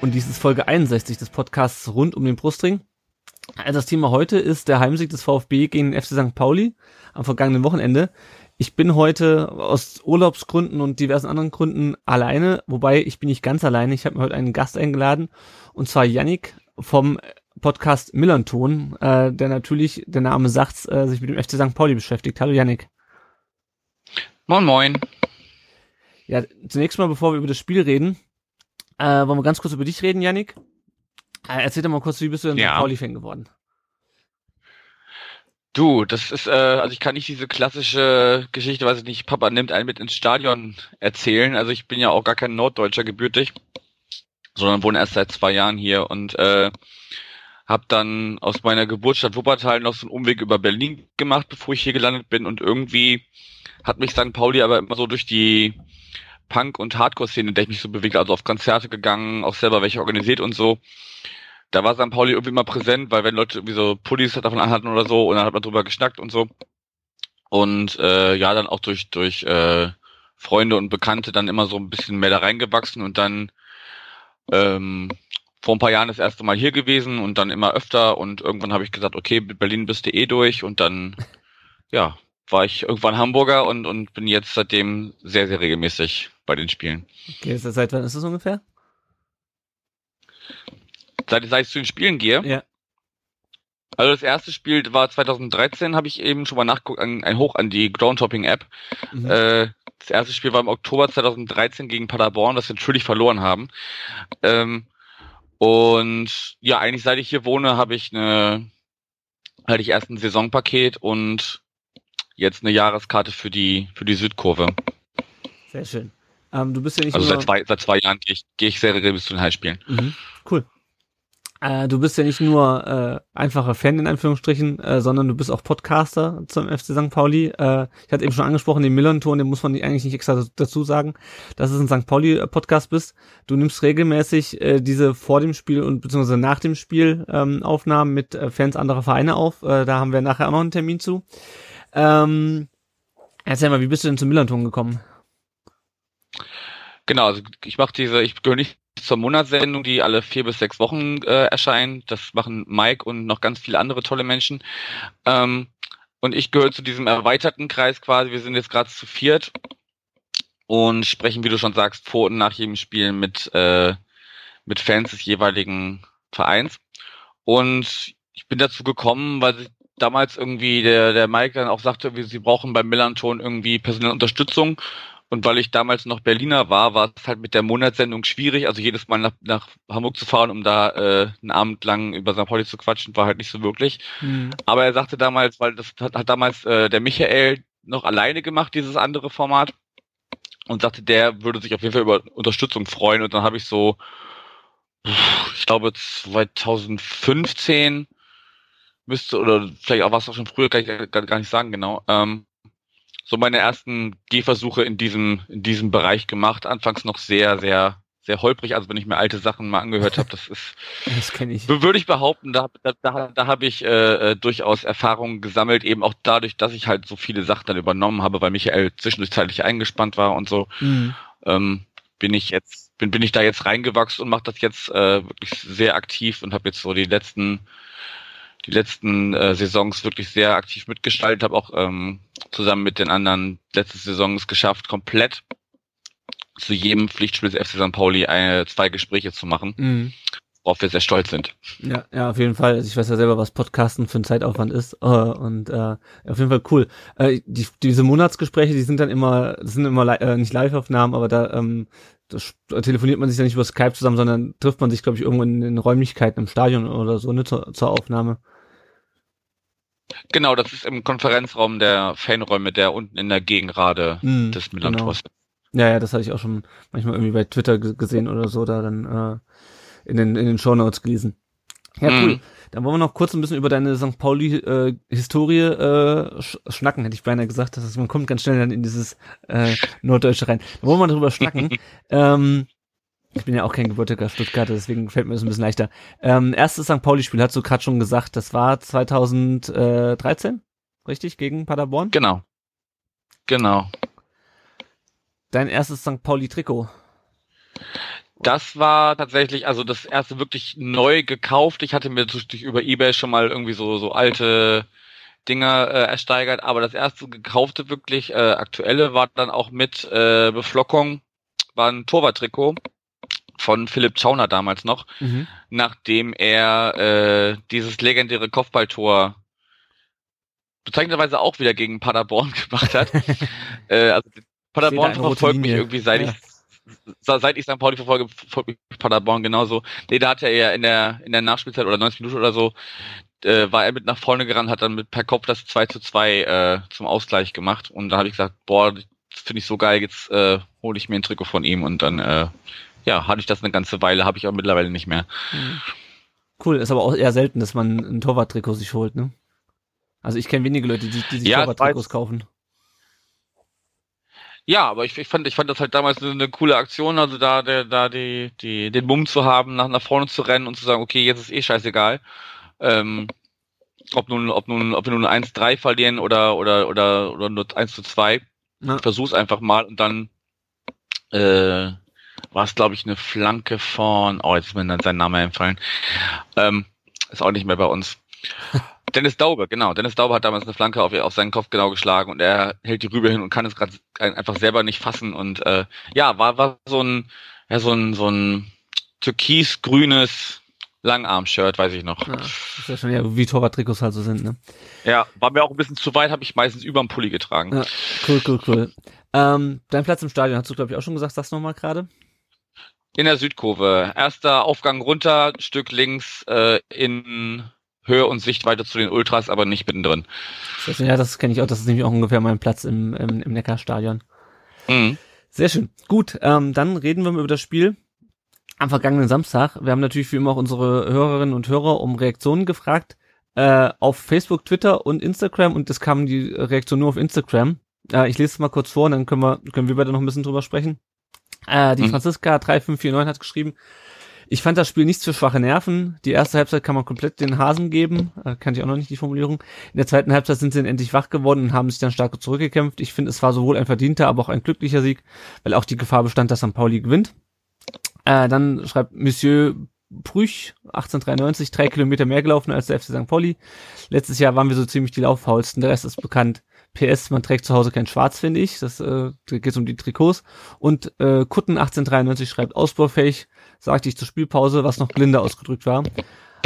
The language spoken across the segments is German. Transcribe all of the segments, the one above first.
und dies ist Folge 61 des Podcasts rund um den Brustring. Also das Thema heute ist der Heimsieg des VfB gegen den FC St. Pauli am vergangenen Wochenende. Ich bin heute aus Urlaubsgründen und diversen anderen Gründen alleine, wobei ich bin nicht ganz alleine. Ich habe mir heute einen Gast eingeladen und zwar Yannick vom Podcast Millanton, äh, der natürlich, der Name sagt, äh, sich mit dem FC St. Pauli beschäftigt. Hallo Yannick. Moin Moin. Ja, zunächst mal, bevor wir über das Spiel reden, äh, wollen wir ganz kurz über dich reden, Yannick. Äh, erzähl doch mal kurz, wie bist du denn Ja. St. Pauli-Fan geworden? Du, das ist, äh, also ich kann nicht diese klassische Geschichte, weiß ich nicht, Papa nimmt einen mit ins Stadion erzählen. Also ich bin ja auch gar kein Norddeutscher gebürtig, sondern wohne erst seit zwei Jahren hier und äh, habe dann aus meiner Geburtsstadt Wuppertal noch so einen Umweg über Berlin gemacht, bevor ich hier gelandet bin und irgendwie hat mich St. Pauli aber immer so durch die Punk- und Hardcore-Szene, in der ich mich so bewegt, also auf Konzerte gegangen, auch selber welche organisiert und so. Da war St. Pauli irgendwie immer präsent, weil wenn Leute irgendwie so Pullis davon anhatten oder so, und dann hat man drüber geschnackt und so. Und äh, ja, dann auch durch durch äh, Freunde und Bekannte dann immer so ein bisschen mehr da reingewachsen und dann ähm, vor ein paar Jahren das erste Mal hier gewesen und dann immer öfter und irgendwann habe ich gesagt, okay, mit Berlin bist du eh durch und dann ja, war ich irgendwann Hamburger und und bin jetzt seitdem sehr sehr regelmäßig bei den Spielen. Okay, ist das, seit wann ist das ungefähr? Seit, seit ich zu den Spielen gehe, Ja. Also das erste Spiel war 2013, habe ich eben schon mal nachgeguckt, ein, ein Hoch an die Groundtopping App. Mhm. Äh, das erste Spiel war im Oktober 2013 gegen Paderborn, das wir natürlich verloren haben. Ähm, und ja, eigentlich seit ich hier wohne, habe ich eine, hatte ich erst ein Saisonpaket und jetzt eine Jahreskarte für die für die Südkurve. Sehr schön. Ähm, du bist ja nicht Also nur, seit zwei seit zwei Jahren gehe ich, gehe ich sehr regelmäßig zu den Heimspielen. Mhm. Cool. Äh, du bist ja nicht nur äh, einfacher Fan in Anführungsstrichen, äh, sondern du bist auch Podcaster zum FC St. Pauli. Äh, ich hatte eben schon angesprochen, den Millanton, den muss man eigentlich nicht extra dazu sagen, dass es ein St. Pauli-Podcast bist. Du nimmst regelmäßig äh, diese vor dem Spiel und beziehungsweise nach dem Spiel ähm, Aufnahmen mit äh, Fans anderer Vereine auf. Äh, da haben wir nachher auch noch einen Termin zu. Ähm, erzähl mal, wie bist du denn zum Millanton gekommen? Genau, also ich mache diese, ich gehöre nicht zur Monatssendung, die alle vier bis sechs Wochen äh, erscheint. Das machen Mike und noch ganz viele andere tolle Menschen. Ähm, und ich gehöre zu diesem erweiterten Kreis quasi. Wir sind jetzt gerade zu viert und sprechen, wie du schon sagst, vor und nach jedem Spiel mit, äh, mit Fans des jeweiligen Vereins. Und ich bin dazu gekommen, weil damals irgendwie der, der Mike dann auch sagte, sie brauchen beim Millanton irgendwie personelle Unterstützung. Und weil ich damals noch Berliner war, war es halt mit der Monatssendung schwierig. Also jedes Mal nach, nach Hamburg zu fahren, um da äh, einen Abend lang über St. Pauli zu quatschen, war halt nicht so möglich. Aber er sagte damals, weil das hat, hat damals äh, der Michael noch alleine gemacht, dieses andere Format. Und sagte, der würde sich auf jeden Fall über Unterstützung freuen. Und dann habe ich so, ich glaube 2015 müsste, oder vielleicht auch was auch schon früher, kann ich gar, gar nicht sagen genau, ähm, so meine ersten Gehversuche in diesem, in diesem Bereich gemacht. Anfangs noch sehr, sehr, sehr holprig. Also wenn ich mir alte Sachen mal angehört habe, das ist, Das kenne ich. würde ich behaupten, da, da, da, da habe ich äh, äh, durchaus Erfahrungen gesammelt, eben auch dadurch, dass ich halt so viele Sachen dann übernommen habe, weil Michael zwischenzeitlich eingespannt war und so. Mhm. Ähm, bin ich jetzt, bin, bin ich da jetzt reingewachsen und mache das jetzt äh, wirklich sehr aktiv und habe jetzt so die letzten die letzten äh, Saisons wirklich sehr aktiv mitgestaltet, habe auch ähm, zusammen mit den anderen letzte Saisons geschafft, komplett zu jedem Pflichtspiel des FC St. Pauli eine, zwei Gespräche zu machen, Mhm. worauf wir sehr stolz sind. Ja, ja, auf jeden Fall. Also ich weiß ja selber, was Podcasten für ein Zeitaufwand ist. Äh, und äh, auf jeden Fall cool. Äh, die, diese Monatsgespräche, die sind dann immer, das sind immer li äh, nicht Live-Aufnahmen, aber da, ähm, das, da telefoniert man sich dann nicht über Skype zusammen, sondern trifft man sich, glaube ich, irgendwo in den Räumlichkeiten im Stadion oder so, ne, zur, zur Aufnahme. Genau, das ist im Konferenzraum der Fanräume, der unten in der Gegengrade Mhm, des Millantors. Ja, ja, das hatte ich auch schon manchmal irgendwie bei Twitter gesehen oder so, da dann, äh, in den, in den Show Notes gelesen. Ja, Mhm. cool. Dann wollen wir noch kurz ein bisschen über deine St. Pauli-Historie äh, sch schnacken, hätte ich beinahe gesagt. Das ist, man kommt ganz schnell dann in dieses äh, Norddeutsche rein. Da wollen wir mal drüber schnacken. ähm, ich bin ja auch kein gebürtiger Stuttgarter, deswegen fällt mir das ein bisschen leichter. Ähm, erstes St. Pauli-Spiel, hast du gerade schon gesagt, das war 2013, richtig, gegen Paderborn? Genau. Genau. Dein erstes St. Pauli-Trikot. Das war tatsächlich, also das erste wirklich neu gekauft. Ich hatte mir durch über Ebay schon mal irgendwie so, so alte Dinger äh, ersteigert, aber das erste gekaufte wirklich äh, aktuelle war dann auch mit äh, Beflockung, war ein Torwarttrikot von Philipp Schauner damals noch, Mhm. nachdem er äh, dieses legendäre Kopfballtor bezeichnenderweise auch wieder gegen Paderborn gemacht hat. äh, also Paderborn verfolgt mich irgendwie seit Ja. ich seit ich St. Pauli verfolge, mich Paderborn genauso. Nee, da hat er ja in der in der Nachspielzeit oder 90 Minuten oder so äh, war er mit nach vorne gerannt, hat dann mit per Kopf das 2 zu 2 äh, zum Ausgleich gemacht und da habe ich gesagt, boah, das finde ich so geil, jetzt äh, hole ich mir ein Trikot von ihm und dann äh, ja, hatte ich das eine ganze Weile, habe ich aber mittlerweile nicht mehr. Cool, ist aber auch eher selten, dass man ein Torwarttrikot sich holt, ne? Also ich kenne wenige Leute, die, die sich Ja, Torwarttrikots kaufen. Ja, aber ich, ich fand, ich fand das halt damals eine, eine coole Aktion, also da, der, da die, die, den Mumm zu haben, nach, nach vorne zu rennen und zu sagen, okay, jetzt ist eh scheißegal. Ähm, ob nun, ob nun, ob wir nun 1-3 verlieren oder, oder, oder, oder nur 1 zu 2. Ja. Versuch's einfach mal und dann, äh, war es, glaube ich, eine Flanke von, oh, jetzt ist mir dann sein Name entfallen. Ähm, ist auch nicht mehr bei uns. Dennis Daube, genau. Dennis Daube hat damals eine Flanke auf, auf seinen Kopf genau geschlagen und er hält die Rübe hin und kann es gerade einfach selber nicht fassen und äh, ja, war war so ein ja so ein so ein türkis-grünes Langarm-Shirt, weiß ich noch. Ja, ist ja schon ja, wie Torwarttrikots halt so sind, ne? Ja, war mir auch ein bisschen zu weit, habe ich meistens überm Pulli getragen. Ja, cool, cool, cool. Ähm, dein Platz im Stadion, hast du, glaube ich, auch schon gesagt, sag's nochmal gerade. In der Südkurve. Erster Aufgang runter, Stück links äh, in Höhe und Sichtweite zu den Ultras, aber nicht mittendrin. Ja, das kenne ich auch, das ist nämlich auch ungefähr mein Platz im, im, im Neckarstadion. Mhm. Sehr schön. Gut, ähm, dann reden wir mal über das Spiel am vergangenen Samstag. Wir haben natürlich wie immer auch unsere Hörerinnen und Hörer um Reaktionen gefragt. Äh, auf Facebook, Twitter und Instagram und es kam die Reaktion nur auf Instagram. Äh, ich lese es mal kurz vor und dann können wir, können wir beide noch ein bisschen drüber sprechen. Äh, die Mhm. Franziska 3549 hat geschrieben, ich fand das Spiel nichts für schwache Nerven. Die erste Halbzeit kann man komplett den Hasen geben. Äh, kannte ich auch noch nicht die Formulierung. In der zweiten Halbzeit sind sie dann endlich wach geworden und haben sich dann stark zurückgekämpft. Ich finde, es war sowohl ein verdienter, aber auch ein glücklicher Sieg, weil auch die Gefahr bestand, dass St. Pauli gewinnt. Äh, dann schreibt Monsieur Brüch, 1893, drei Kilometer mehr gelaufen als der FC St. Pauli. Letztes Jahr waren wir so ziemlich die Lauffaulsten. Der Rest ist bekannt. PS, man trägt zu Hause kein Schwarz, finde ich. Das äh, geht um die Trikots. Und äh, Kutten 1893 schreibt ausbaufähig, sagte ich zur Spielpause, was noch blinder ausgedrückt war.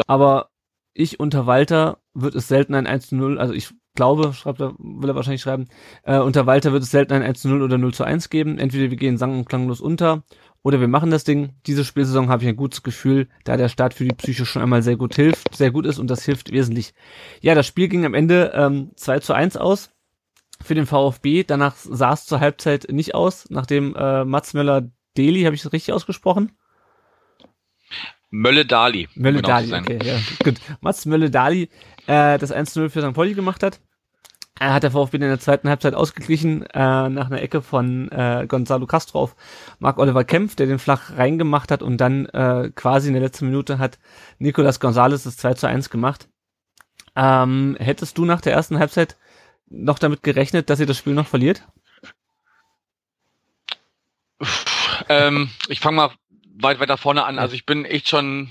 Aber ich unter Walter wird es selten ein 1 zu 0, also ich glaube, schreibt er, will er wahrscheinlich schreiben, äh, unter Walter wird es selten ein 1 zu 0 oder 0 zu 1 geben. Entweder wir gehen sang- und klanglos unter oder wir machen das Ding. Diese Spielsaison habe ich ein gutes Gefühl, da der Start für die Psyche schon einmal sehr gut hilft, sehr gut ist und das hilft wesentlich. Ja, das Spiel ging am Ende ähm, 2 zu 1 aus für den VfB. Danach sah es zur Halbzeit nicht aus, nachdem äh, Mats Möller-Deli, habe ich das richtig ausgesprochen? Mölle-Dali. um Mölle genau Dali, okay, ja, gut. Mats Mölle Dali, äh, das 1-0 für St. Pauli gemacht hat. Er hat der VfB in der zweiten Halbzeit ausgeglichen, äh, nach einer Ecke von äh, Gonzalo Castro auf Marc Oliver Kempf, der den flach reingemacht hat und dann äh, quasi in der letzten Minute hat Nicolas Gonzalez das 2 zu 1 gemacht. Ähm, hättest du nach der ersten Halbzeit noch damit gerechnet, dass ihr das Spiel noch verliert? ähm, ich fange mal weit weiter vorne an. Also ich bin echt schon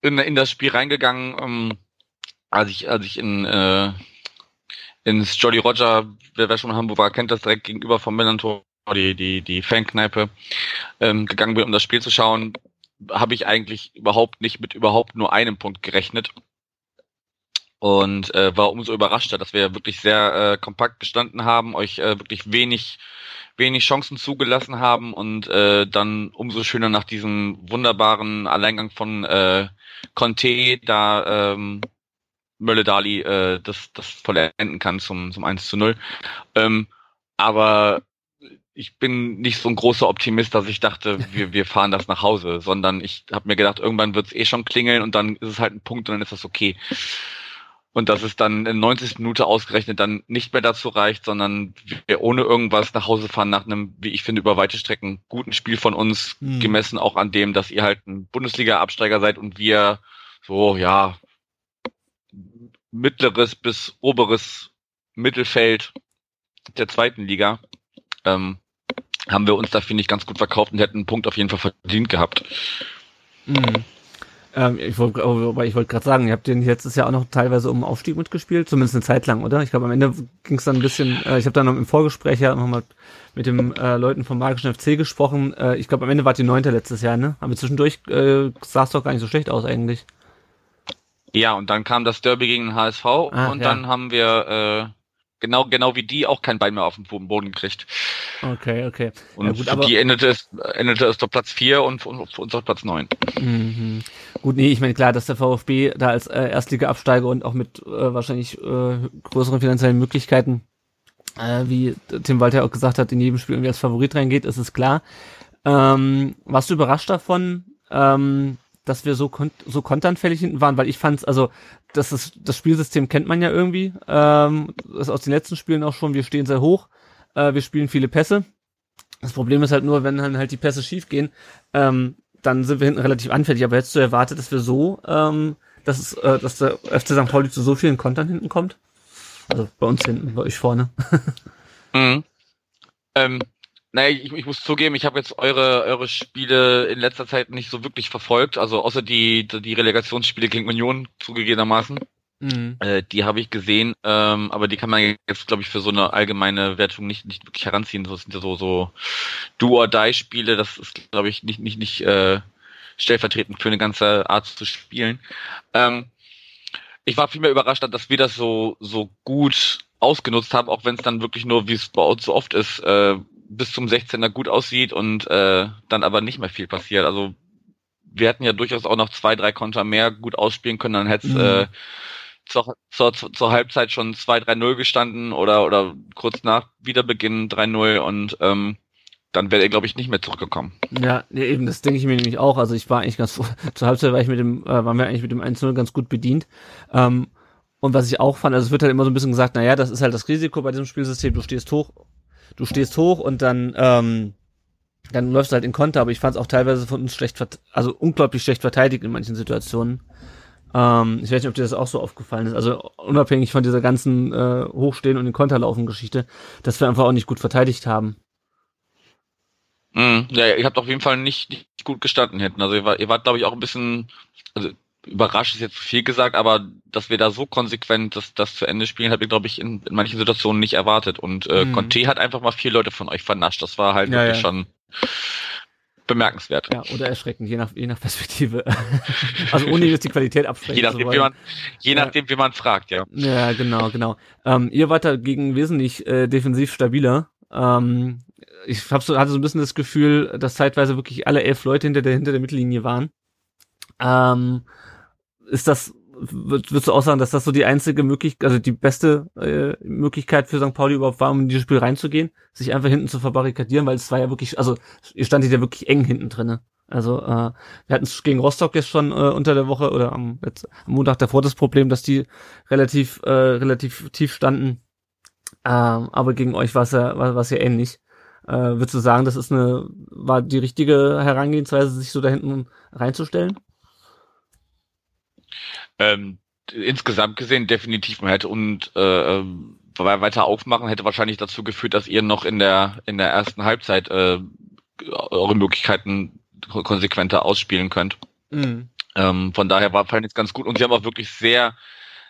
in, in das Spiel reingegangen, ähm, als ich, als ich in äh, ins Jolly Roger, wer, wer schon Hamburg war, kennt das direkt gegenüber vom Millantor, die, die, die Fankneipe, ähm, gegangen bin, um das Spiel zu schauen, habe ich eigentlich überhaupt nicht mit überhaupt nur einem Punkt gerechnet. Und äh, war umso überraschter, dass wir wirklich sehr äh, kompakt gestanden haben, euch äh, wirklich wenig wenig Chancen zugelassen haben und äh, dann umso schöner nach diesem wunderbaren Alleingang von äh, Conte da ähm, Mölle Dali äh, das, das vollenden kann zum, zum 1 zu 0. Ähm, aber ich bin nicht so ein großer Optimist, dass ich dachte, wir, wir fahren das nach Hause, sondern ich habe mir gedacht, irgendwann wird es eh schon klingeln und dann ist es halt ein Punkt und dann ist das okay. Und dass es dann in 90 Minute ausgerechnet dann nicht mehr dazu reicht, sondern wir ohne irgendwas nach Hause fahren nach einem, wie ich finde, über weite Strecken guten Spiel von uns, hm. gemessen auch an dem, dass ihr halt ein Bundesliga-Absteiger seid und wir so, ja, mittleres bis oberes Mittelfeld der zweiten Liga. Ähm, haben wir uns da, finde ich, ganz gut verkauft und hätten einen Punkt auf jeden Fall verdient gehabt. Mhm. Ähm, ich wollte ich wollte gerade sagen, ihr habt den letztes Jahr auch noch teilweise um Aufstieg mitgespielt, zumindest eine Zeit lang, oder? Ich glaube, am Ende ging es dann ein bisschen, äh, ich habe dann noch im Vorgespräch ja nochmal mit den äh, Leuten vom Magischen FC gesprochen. Äh, ich glaube, am Ende war die neunte letztes Jahr, ne? Aber zwischendurch äh, sah es doch gar nicht so schlecht aus eigentlich. Ja, und dann kam das Derby gegen den HSV ah, und ja. dann haben wir äh, genau, genau wie die auch kein Bein mehr auf den Boden gekriegt. Okay, okay. Und ja, gut, aber die endete es, endete es auf Platz 4 und für uns auf Platz 9. Mhm. Gut, nee, ich meine klar, dass der VfB da als äh, Erstliga-Absteiger und auch mit äh, wahrscheinlich äh, größeren finanziellen Möglichkeiten, äh, wie Tim Walter auch gesagt hat, in jedem Spiel irgendwie als Favorit reingeht, ist es klar. Ähm, warst du überrascht davon, ähm, dass wir so, kon so konternfällig hinten waren, weil ich fand's, also das ist, das Spielsystem kennt man ja irgendwie, ähm, das ist aus den letzten Spielen auch schon, wir stehen sehr hoch, äh, wir spielen viele Pässe. Das Problem ist halt nur, wenn dann halt die Pässe schief gehen, ähm, dann sind wir hinten relativ anfällig. Aber hättest du erwartet, dass wir so, ähm, dass, es, äh, dass der FC St. Pauli zu so vielen Kontern hinten kommt? Also bei uns hinten, bei euch vorne. mhm. Ähm, naja, ich, ich muss zugeben, ich habe jetzt eure, eure Spiele in letzter Zeit nicht so wirklich verfolgt. Also außer die, die Relegationsspiele gegen Union zugegebenermaßen. Mhm. Äh, die habe ich gesehen, ähm, aber die kann man jetzt, glaube ich, für so eine allgemeine Wertung nicht, nicht wirklich heranziehen. Das sind ja so, so Do-or-Die-Spiele, das ist, glaube ich, nicht, nicht, nicht äh, stellvertretend für eine ganze Art zu spielen. Ähm, ich war vielmehr überrascht, dass wir das so, so gut ausgenutzt haben, auch wenn es dann wirklich nur, wie es bei uns so oft ist, äh, bis zum 16er gut aussieht und äh, dann aber nicht mehr viel passiert. Also wir hätten ja durchaus auch noch zwei, drei Konter mehr gut ausspielen können, dann hätte es mhm. äh, zur, zur, zur Halbzeit schon 2-3-0 gestanden oder, oder kurz nach Wiederbeginn 3-0 und ähm, dann wäre er, glaube ich, nicht mehr zurückgekommen. Ja, eben, das denke ich mir nämlich auch. Also ich war eigentlich ganz, zur Halbzeit war ich mit dem, äh, waren wir eigentlich mit dem 1-0 ganz gut bedient. Ähm, und was ich auch fand, also es wird halt immer so ein bisschen gesagt, naja, das ist halt das Risiko bei diesem Spielsystem, du stehst hoch du stehst hoch und dann, ähm, dann läufst du halt in Konter, aber ich fand es auch teilweise von uns schlecht, also unglaublich schlecht verteidigt in manchen Situationen. Ähm, ich weiß nicht, ob dir das auch so aufgefallen ist. Also unabhängig von dieser ganzen äh, Hochstehen und in Konterlaufen Geschichte, dass wir einfach auch nicht gut verteidigt haben. Mm, ja, ihr habt auf jeden Fall nicht, nicht gut gestanden hinten. Also ihr, war, ihr wart, glaube ich, auch ein bisschen, also überrascht ist jetzt viel gesagt, aber dass wir da so konsequent das, das zu Ende spielen, habe ich, glaube ich, in, in manchen Situationen nicht erwartet. Und äh, mhm. Conte hat einfach mal vier Leute von euch vernascht. Das war halt ja, wirklich ja. schon bemerkenswert. Ja, oder erschreckend, je nach, je nach Perspektive. also ohne jetzt die Qualität absprechen je nachdem, wie man, je nachdem, wie man fragt, ja. Ja, genau, genau. Ähm, ihr wart dagegen wesentlich äh, defensiv stabiler. Ähm, ich hab so, hatte so ein bisschen das Gefühl, dass zeitweise wirklich alle elf Leute hinter der, hinter der Mittellinie waren. Ähm, ist das, würdest du auch sagen, dass das so die einzige Möglichkeit, also die beste äh, Möglichkeit für St. Pauli überhaupt war, um in dieses Spiel reinzugehen, sich einfach hinten zu verbarrikadieren, weil es war ja wirklich, also ihr standet ja wirklich eng hinten drinne. Also äh, wir hatten es gegen Rostock jetzt schon äh, unter der Woche oder am, jetzt, am Montag davor das Problem, dass die relativ äh, relativ tief standen. Ähm, aber gegen euch war es ja war, war's ja ähnlich. Äh, würdest du sagen, das ist eine war die richtige Herangehensweise, sich so da hinten reinzustellen? Ähm, insgesamt gesehen definitiv man hätte und äh, ähm, weiter aufmachen hätte wahrscheinlich dazu geführt, dass ihr noch in der in der ersten Halbzeit äh, eure Möglichkeiten konsequenter ausspielen könnt. Mhm. Ähm, von daher war fand jetzt ganz gut und sie haben auch wirklich sehr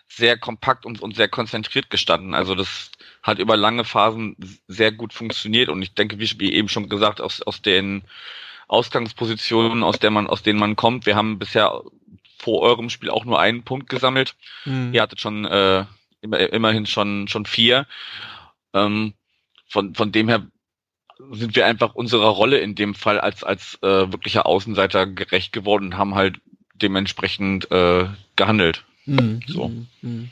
sehr kompakt und, und sehr konzentriert gestanden. Also das hat über lange Phasen sehr gut funktioniert und ich denke, wie, wie eben schon gesagt, aus, aus den Ausgangspositionen, aus der man, aus denen man kommt. Wir haben bisher vor eurem Spiel auch nur einen Punkt gesammelt. Mhm. Ihr hattet schon äh, immer, immerhin schon schon vier. Ähm, von von dem her sind wir einfach unserer Rolle in dem Fall als als äh, wirklicher Außenseiter gerecht geworden und haben halt dementsprechend äh, gehandelt. Mhm. So. Mhm.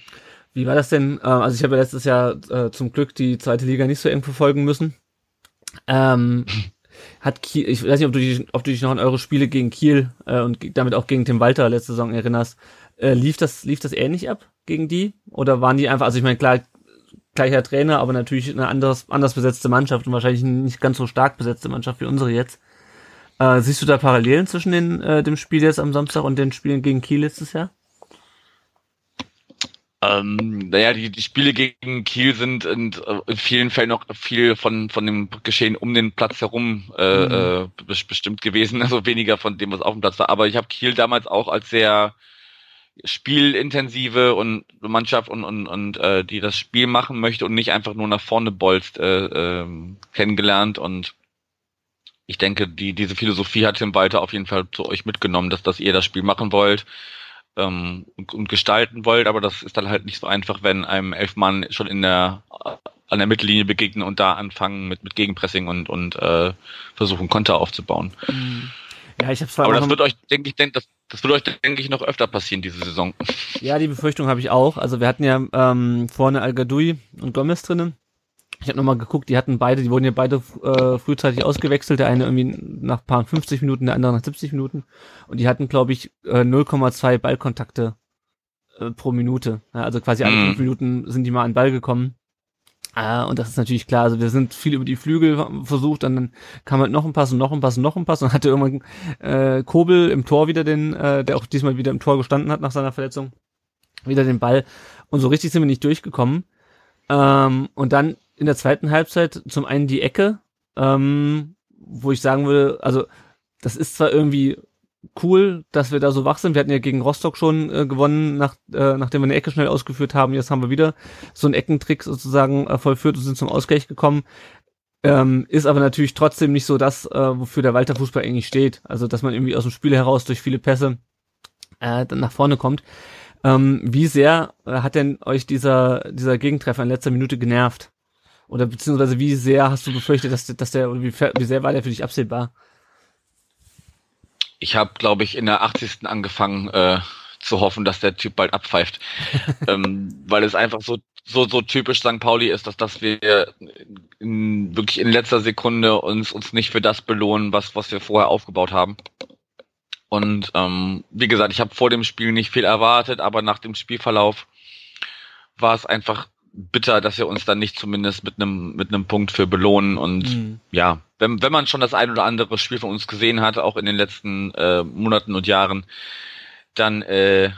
Wie war das denn? Äh, also ich habe ja letztes Jahr äh, zum Glück die zweite Liga nicht so eng verfolgen müssen. Ähm, hat Kiel, ich weiß nicht, ob du, dich, ob du dich noch an eure Spiele gegen Kiel äh, und damit auch gegen Tim Walter letzte Saison erinnerst. Äh, lief das, lief das ähnlich ab gegen die? Oder waren die einfach, also ich meine, klar, gleicher Trainer, aber natürlich eine anderes, anders besetzte Mannschaft und wahrscheinlich nicht ganz so stark besetzte Mannschaft wie unsere jetzt. Äh, siehst du da Parallelen zwischen den, äh, dem Spiel jetzt am Samstag und den Spielen gegen Kiel letztes Jahr? Ähm, naja, die, die Spiele gegen Kiel sind in, äh, in vielen Fällen noch viel von, von dem Geschehen um den Platz herum äh, mhm. äh, bestimmt gewesen, also weniger von dem, was auf dem Platz war. Aber ich habe Kiel damals auch als sehr spielintensive und Mannschaft und, und, und äh, die das Spiel machen möchte und nicht einfach nur nach vorne bolzt, äh, äh, kennengelernt und ich denke, die, diese Philosophie hat Tim Walter auf jeden Fall zu euch mitgenommen, dass, dass ihr das Spiel machen wollt ähm, und, und gestalten wollt, aber das ist dann halt nicht so einfach, wenn einem Elfmann schon in der an der Mittellinie begegnen und da anfangen mit, mit Gegenpressing und, und äh, versuchen Konter aufzubauen. Mhm. Ja, ich hab's Aber das wird euch, denke ich, denk, das, das wird euch, denke ich, noch öfter passieren diese Saison. Ja, die Befürchtung habe ich auch. Also wir hatten ja ähm, vorne Al Gadoui und Gomez drinnen. Ich habe nochmal geguckt, die hatten beide, die wurden ja beide äh, frühzeitig ausgewechselt, der eine irgendwie nach paar 50 Minuten, der andere nach 70 Minuten. Und die hatten, glaube ich, äh, 0,2 Ballkontakte äh, pro Minute. Ja, also quasi alle mm. fünf Minuten sind die mal an Ball gekommen. Äh, und das ist natürlich klar. Also wir sind viel über die Flügel versucht, und dann kam halt noch ein Pass und noch ein Pass und noch ein Pass und hatte irgendwann äh, Kobel im Tor wieder den, äh, der auch diesmal wieder im Tor gestanden hat nach seiner Verletzung, wieder den Ball. Und so richtig sind wir nicht durchgekommen. Ähm, und dann in der zweiten Halbzeit zum einen die Ecke, ähm, wo ich sagen würde, also das ist zwar irgendwie cool, dass wir da so wach sind. Wir hatten ja gegen Rostock schon äh, gewonnen, nach, äh, nachdem wir eine Ecke schnell ausgeführt haben. Jetzt haben wir wieder so einen Eckentrick sozusagen äh, vollführt und sind zum Ausgleich gekommen. Ähm, ist aber natürlich trotzdem nicht so das, äh, wofür der Walter Fußball eigentlich steht. Also, dass man irgendwie aus dem Spiel heraus durch viele Pässe äh, dann nach vorne kommt. Ähm, wie sehr äh, hat denn euch dieser, dieser Gegentreffer in letzter Minute genervt? Oder beziehungsweise wie sehr hast du befürchtet, dass, dass der, oder wie, wie sehr war der für dich absehbar? Ich habe, glaube ich, in der 80. angefangen äh, zu hoffen, dass der Typ bald abpfeift. ähm, weil es einfach so, so, so typisch St. Pauli ist, dass, dass wir in, wirklich in letzter Sekunde uns, uns nicht für das belohnen, was, was wir vorher aufgebaut haben. Und ähm, wie gesagt, ich habe vor dem Spiel nicht viel erwartet, aber nach dem Spielverlauf war es einfach bitter, dass wir uns dann nicht zumindest mit einem mit einem Punkt für belohnen und mhm. ja, wenn wenn man schon das ein oder andere Spiel von uns gesehen hat, auch in den letzten äh, Monaten und Jahren, dann äh,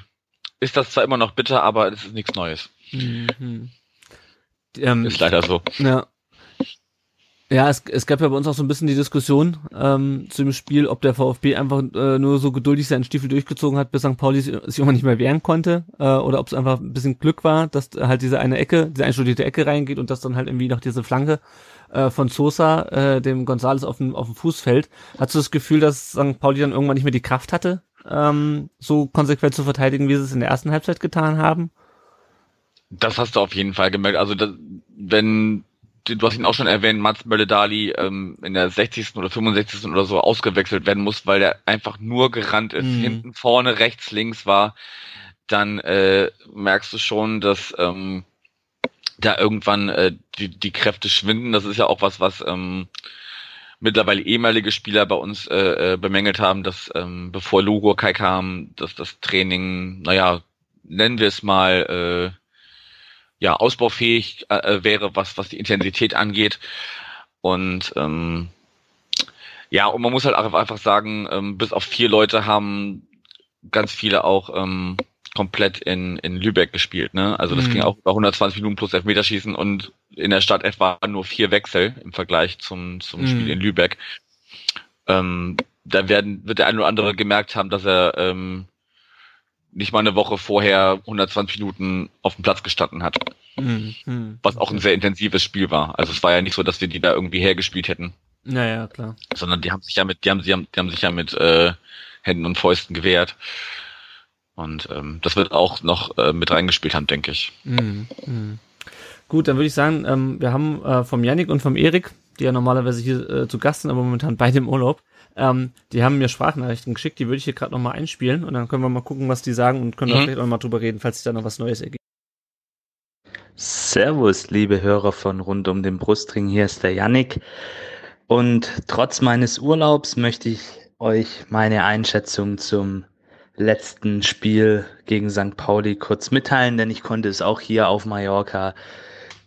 ist das zwar immer noch bitter, aber es ist nichts Neues. Mhm. Ähm, ist leider so. Ja. Ja, es, es gab ja bei uns auch so ein bisschen die Diskussion ähm, zu dem Spiel, ob der VfB einfach äh, nur so geduldig seinen Stiefel durchgezogen hat, bis St. Pauli sich irgendwann nicht mehr wehren konnte, äh, oder ob es einfach ein bisschen Glück war, dass halt diese eine Ecke, diese einstudierte Ecke reingeht und dass dann halt irgendwie noch diese Flanke äh, von Sosa, äh, dem Gonzales auf dem, auf dem Fuß fällt. Hast du das Gefühl, dass St. Pauli dann irgendwann nicht mehr die Kraft hatte, ähm, so konsequent zu verteidigen, wie sie es in der ersten Halbzeit getan haben? Das hast du auf jeden Fall gemerkt. Also das, wenn du hast ihn auch schon erwähnt, Mats Mölle-Dali ähm, in der 60. oder 65. oder so ausgewechselt werden muss, weil der einfach nur gerannt ist, mhm. hinten, vorne, rechts, links war, dann äh, merkst du schon, dass ähm, da irgendwann äh, die, die Kräfte schwinden. Das ist ja auch was, was ähm, mittlerweile ehemalige Spieler bei uns äh, äh, bemängelt haben, dass ähm, bevor Lugo Kai kam, dass das Training, naja, nennen wir es mal, äh, ja ausbaufähig äh, äh, wäre, was was die Intensität angeht. Und ähm, ja, und man muss halt auch einfach sagen, ähm, bis auf vier Leute haben ganz viele auch ähm, komplett in, in Lübeck gespielt. Ne? Also das mhm. ging auch über 120 Minuten plus Elfmeterschießen und in der Stadt etwa nur vier Wechsel im Vergleich zum, zum mhm. Spiel in Lübeck. Ähm, da werden, wird der eine oder andere gemerkt haben, dass er ähm, nicht mal eine Woche vorher 120 Minuten auf dem Platz gestanden hat. Mhm. Was auch ein sehr intensives Spiel war. Also es war ja nicht so, dass wir die da irgendwie hergespielt hätten. Naja, klar. Sondern die haben sich ja mit, die haben, die haben, die haben sich ja mit äh, Händen und Fäusten gewehrt. Und ähm, das wird auch noch äh, mit reingespielt haben, denke ich. Mhm. Mhm. Gut, dann würde ich sagen, ähm, wir haben äh, vom Yannick und vom Erik, die ja normalerweise hier äh, zu Gast sind, aber momentan beide im Urlaub, ähm, die haben mir Sprachnachrichten geschickt, die würde ich hier gerade nochmal einspielen und dann können wir mal gucken, was die sagen und können mhm. vielleicht auch mal drüber reden, falls sich da noch was Neues ergibt. Servus, liebe Hörer von Rund um den Brustring, hier ist der Yannick. Und trotz meines Urlaubs möchte ich euch meine Einschätzung zum letzten Spiel gegen St. Pauli kurz mitteilen, denn ich konnte es auch hier auf Mallorca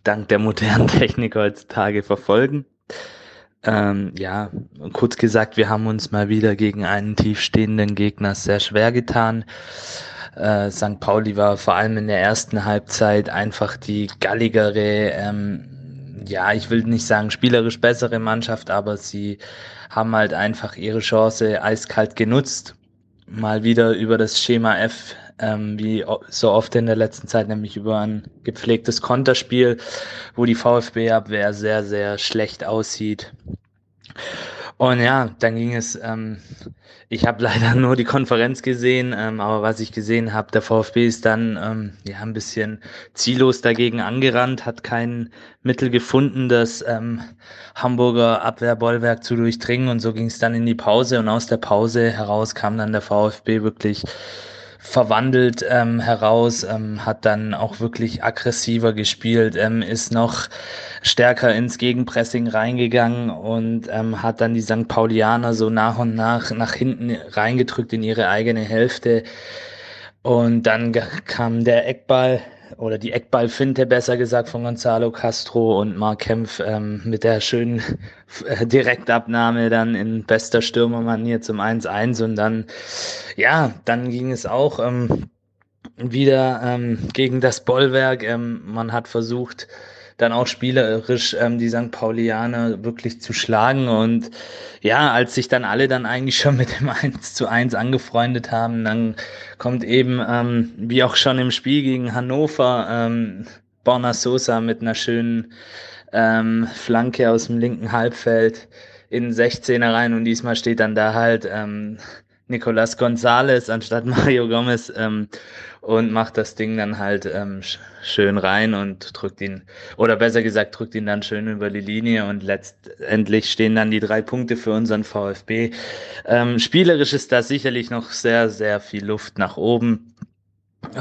dank der modernen Technik heutzutage verfolgen. Ähm, ja, kurz gesagt, wir haben uns mal wieder gegen einen tiefstehenden Gegner sehr schwer getan. Äh, St. Pauli war vor allem in der ersten Halbzeit einfach die galligere, ähm, ja, ich will nicht sagen spielerisch bessere Mannschaft, aber sie haben halt einfach ihre Chance eiskalt genutzt. Mal wieder über das Schema F, ähm, wie so oft in der letzten Zeit, nämlich über ein gepflegtes Konterspiel, wo die VfB-Abwehr sehr, sehr schlecht aussieht. Und ja, dann ging es, ähm, ich habe leider nur die Konferenz gesehen, ähm, aber was ich gesehen habe, der VfB ist dann ähm, ja ein bisschen ziellos dagegen angerannt, hat kein Mittel gefunden, das ähm, Hamburger Abwehrbollwerk zu durchdringen und so ging es dann in die Pause und aus der Pause heraus kam dann der VfB wirklich verwandelt ähm, heraus, ähm, hat dann auch wirklich aggressiver gespielt, ähm, ist noch stärker ins Gegenpressing reingegangen und ähm, hat dann die St. Paulianer so nach und nach nach hinten reingedrückt in ihre eigene Hälfte. Und dann kam der Eckball oder die Eckballfinte besser gesagt von Gonzalo Castro und Mark Kempf ähm, mit der schönen äh, Direktabnahme dann in bester Stürmermanier zum 1-1 und dann, ja, dann ging es auch ähm, wieder ähm, gegen das Bollwerk. Ähm, man hat versucht, dann auch spielerisch ähm, die St. Paulianer wirklich zu schlagen. Und ja, als sich dann alle dann eigentlich schon mit dem 1 zu 1 angefreundet haben, dann kommt eben, ähm, wie auch schon im Spiel gegen Hannover, ähm, Borna Sosa mit einer schönen ähm, Flanke aus dem linken Halbfeld in 16er rein und diesmal steht dann da halt ähm, Nicolas Gonzalez anstatt Mario Gomez ähm, und macht das Ding dann halt ähm, schön rein und drückt ihn, oder besser gesagt, drückt ihn dann schön über die Linie und letztendlich stehen dann die drei Punkte für unseren VfB. Ähm, spielerisch ist da sicherlich noch sehr, sehr viel Luft nach oben.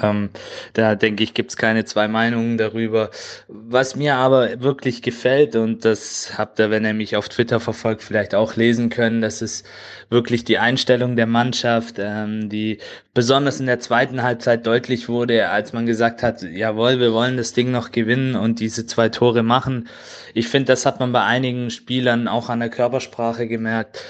Ähm, da denke ich, gibt es keine zwei Meinungen darüber. Was mir aber wirklich gefällt, und das habt ihr, wenn ihr mich auf Twitter verfolgt, vielleicht auch lesen können, das ist wirklich die Einstellung der Mannschaft, ähm, die besonders in der zweiten Halbzeit deutlich wurde, als man gesagt hat, jawohl, wir wollen das Ding noch gewinnen und diese zwei Tore machen. Ich finde, das hat man bei einigen Spielern auch an der Körpersprache gemerkt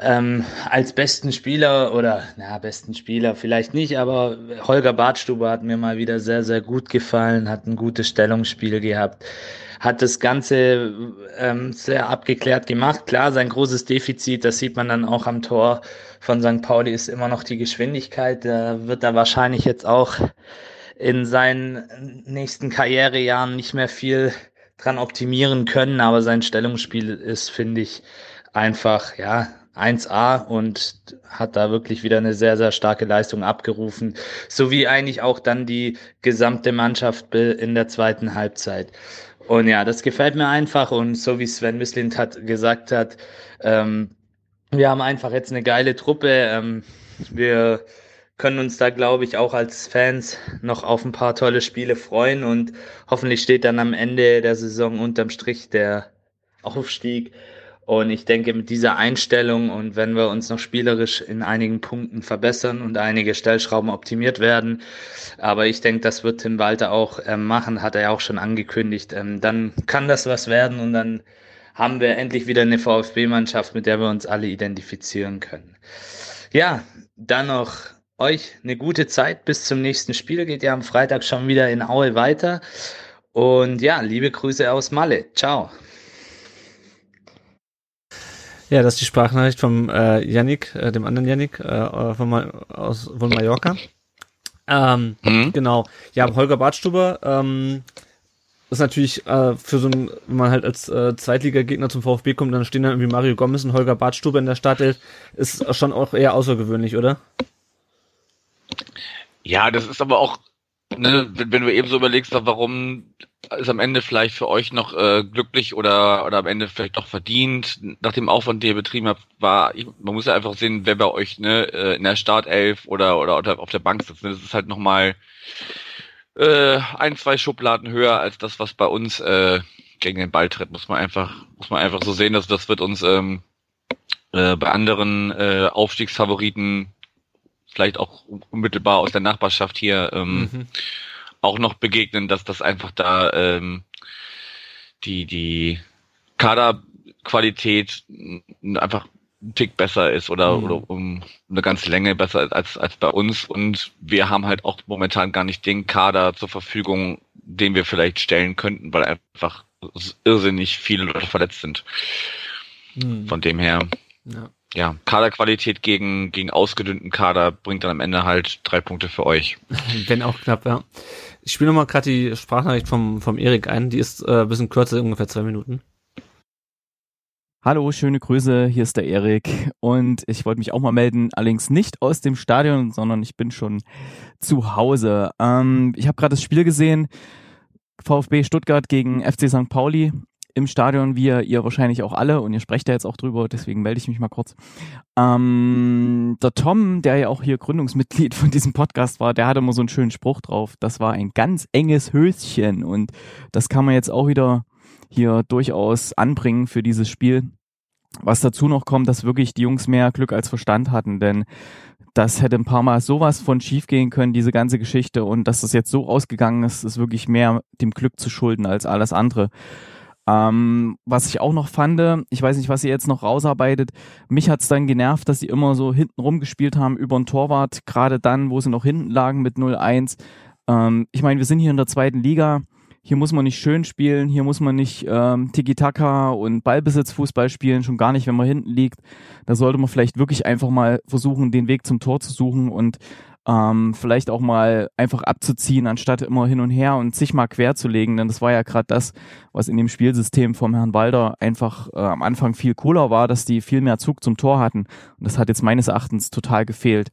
ähm, als besten Spieler oder na besten Spieler vielleicht nicht, aber Holger Bartstube hat mir mal wieder sehr sehr gut gefallen, hat ein gutes Stellungsspiel gehabt, hat das Ganze ähm, sehr abgeklärt gemacht. Klar, sein großes Defizit, das sieht man dann auch am Tor von St. Pauli, ist immer noch die Geschwindigkeit. Da wird er wahrscheinlich jetzt auch in seinen nächsten Karrierejahren nicht mehr viel dran optimieren können, aber sein Stellungsspiel ist, finde ich, einfach, ja, 1A und hat da wirklich wieder eine sehr, sehr starke Leistung abgerufen, sowie eigentlich auch dann die gesamte Mannschaft in der zweiten Halbzeit. Und ja, das gefällt mir einfach und so wie Sven Mislint hat gesagt hat, ähm, wir haben einfach jetzt eine geile Truppe. Ähm, wir können uns da, glaube ich, auch als Fans noch auf ein paar tolle Spiele freuen und hoffentlich steht dann am Ende der Saison unterm Strich der Aufstieg. Und ich denke, mit dieser Einstellung und wenn wir uns noch spielerisch in einigen Punkten verbessern und einige Stellschrauben optimiert werden, aber ich denke, das wird Tim Walter auch ähm, machen, hat er ja auch schon angekündigt, ähm, dann kann das was werden und dann haben wir endlich wieder eine VfB-Mannschaft, mit der wir uns alle identifizieren können. Ja, dann noch euch eine gute Zeit bis zum nächsten Spiel. Geht ja am Freitag schon wieder in Aue weiter. Und ja, liebe Grüße aus Malle. Ciao. Ja, das ist die Sprachnachricht vom äh, Yannick, äh, dem anderen Yannick äh, von, aus, von Mallorca. Ähm, mhm. Genau. Ja, Holger Bartstuber ähm, ist natürlich äh, für so ein, wenn man halt als äh, Zweitliga-Gegner zum VfB kommt, dann stehen dann irgendwie Mario Gomez und Holger Bartstuber in der Startelf, ist schon auch eher außergewöhnlich, oder? Ja, das ist aber auch ne, wenn, du eben so überlegst, warum ist am Ende vielleicht für euch noch äh, glücklich oder oder am Ende vielleicht doch verdient, nach dem Aufwand, den ihr betrieben habt, war, ich, man muss ja einfach sehen, wer bei euch ne, äh, in der Startelf oder, oder auf der Bank sitzt. Ne, das ist halt nochmal äh, ein, zwei Schubladen höher als das, was bei uns äh, gegen den Ball tritt, muss man einfach, muss man einfach so sehen, dass das wird uns ähm, äh, bei anderen äh, Aufstiegsfavoriten vielleicht auch unmittelbar aus der Nachbarschaft hier ähm, mhm. auch noch begegnen, dass das einfach da ähm, die die Kaderqualität einfach ein Tick besser ist oder, mhm. oder um eine ganze Länge besser als, als bei uns. Und wir haben halt auch momentan gar nicht den Kader zur Verfügung, den wir vielleicht stellen könnten, weil einfach irrsinnig viele Leute verletzt sind. Mhm. Von dem her, ja. Ja, Kaderqualität gegen, gegen ausgedünnten Kader bringt dann am Ende halt drei Punkte für euch. Wenn auch knapp, ja. Ich spiele nochmal gerade die Sprachnachricht vom, vom Erik ein, die ist äh, ein bisschen kürzer, ungefähr zwei Minuten. Hallo, schöne Grüße, hier ist der Erik und ich wollte mich auch mal melden, allerdings nicht aus dem Stadion, sondern ich bin schon zu Hause. Ähm, ich habe gerade das Spiel gesehen, VfB Stuttgart gegen FC St. Pauli im Stadion, wie ihr wahrscheinlich auch alle und ihr sprecht ja jetzt auch drüber, deswegen melde ich mich mal kurz. Ähm, der Tom, der ja auch hier Gründungsmitglied von diesem Podcast war, der hatte immer so einen schönen Spruch drauf, das war ein ganz enges Höschen und das kann man jetzt auch wieder hier durchaus anbringen für dieses Spiel. Was dazu noch kommt, dass wirklich die Jungs mehr Glück als Verstand hatten, denn das hätte ein paar Mal sowas von schief gehen können, diese ganze Geschichte. Und dass das jetzt so ausgegangen ist, ist wirklich mehr dem Glück zu schulden als alles andere. Ähm, was ich auch noch fand, ich weiß nicht, was ihr jetzt noch rausarbeitet, mich hat's dann genervt, dass sie immer so hinten rumgespielt haben über den Torwart, gerade dann, wo sie noch hinten lagen mit 0-1. Ähm, ich meine, wir sind hier in der zweiten Liga hier muss man nicht schön spielen, hier muss man nicht ähm, Tiki-Taka und Ballbesitzfußball spielen, schon gar nicht, wenn man hinten liegt. Da sollte man vielleicht wirklich einfach mal versuchen, den Weg zum Tor zu suchen und ähm, vielleicht auch mal einfach abzuziehen, anstatt immer hin und her und sich mal quer zu legen. Denn das war ja gerade das, was in dem Spielsystem vom Herrn Walder einfach äh, am Anfang viel cooler war, dass die viel mehr Zug zum Tor hatten. Und das hat jetzt meines Erachtens total gefehlt.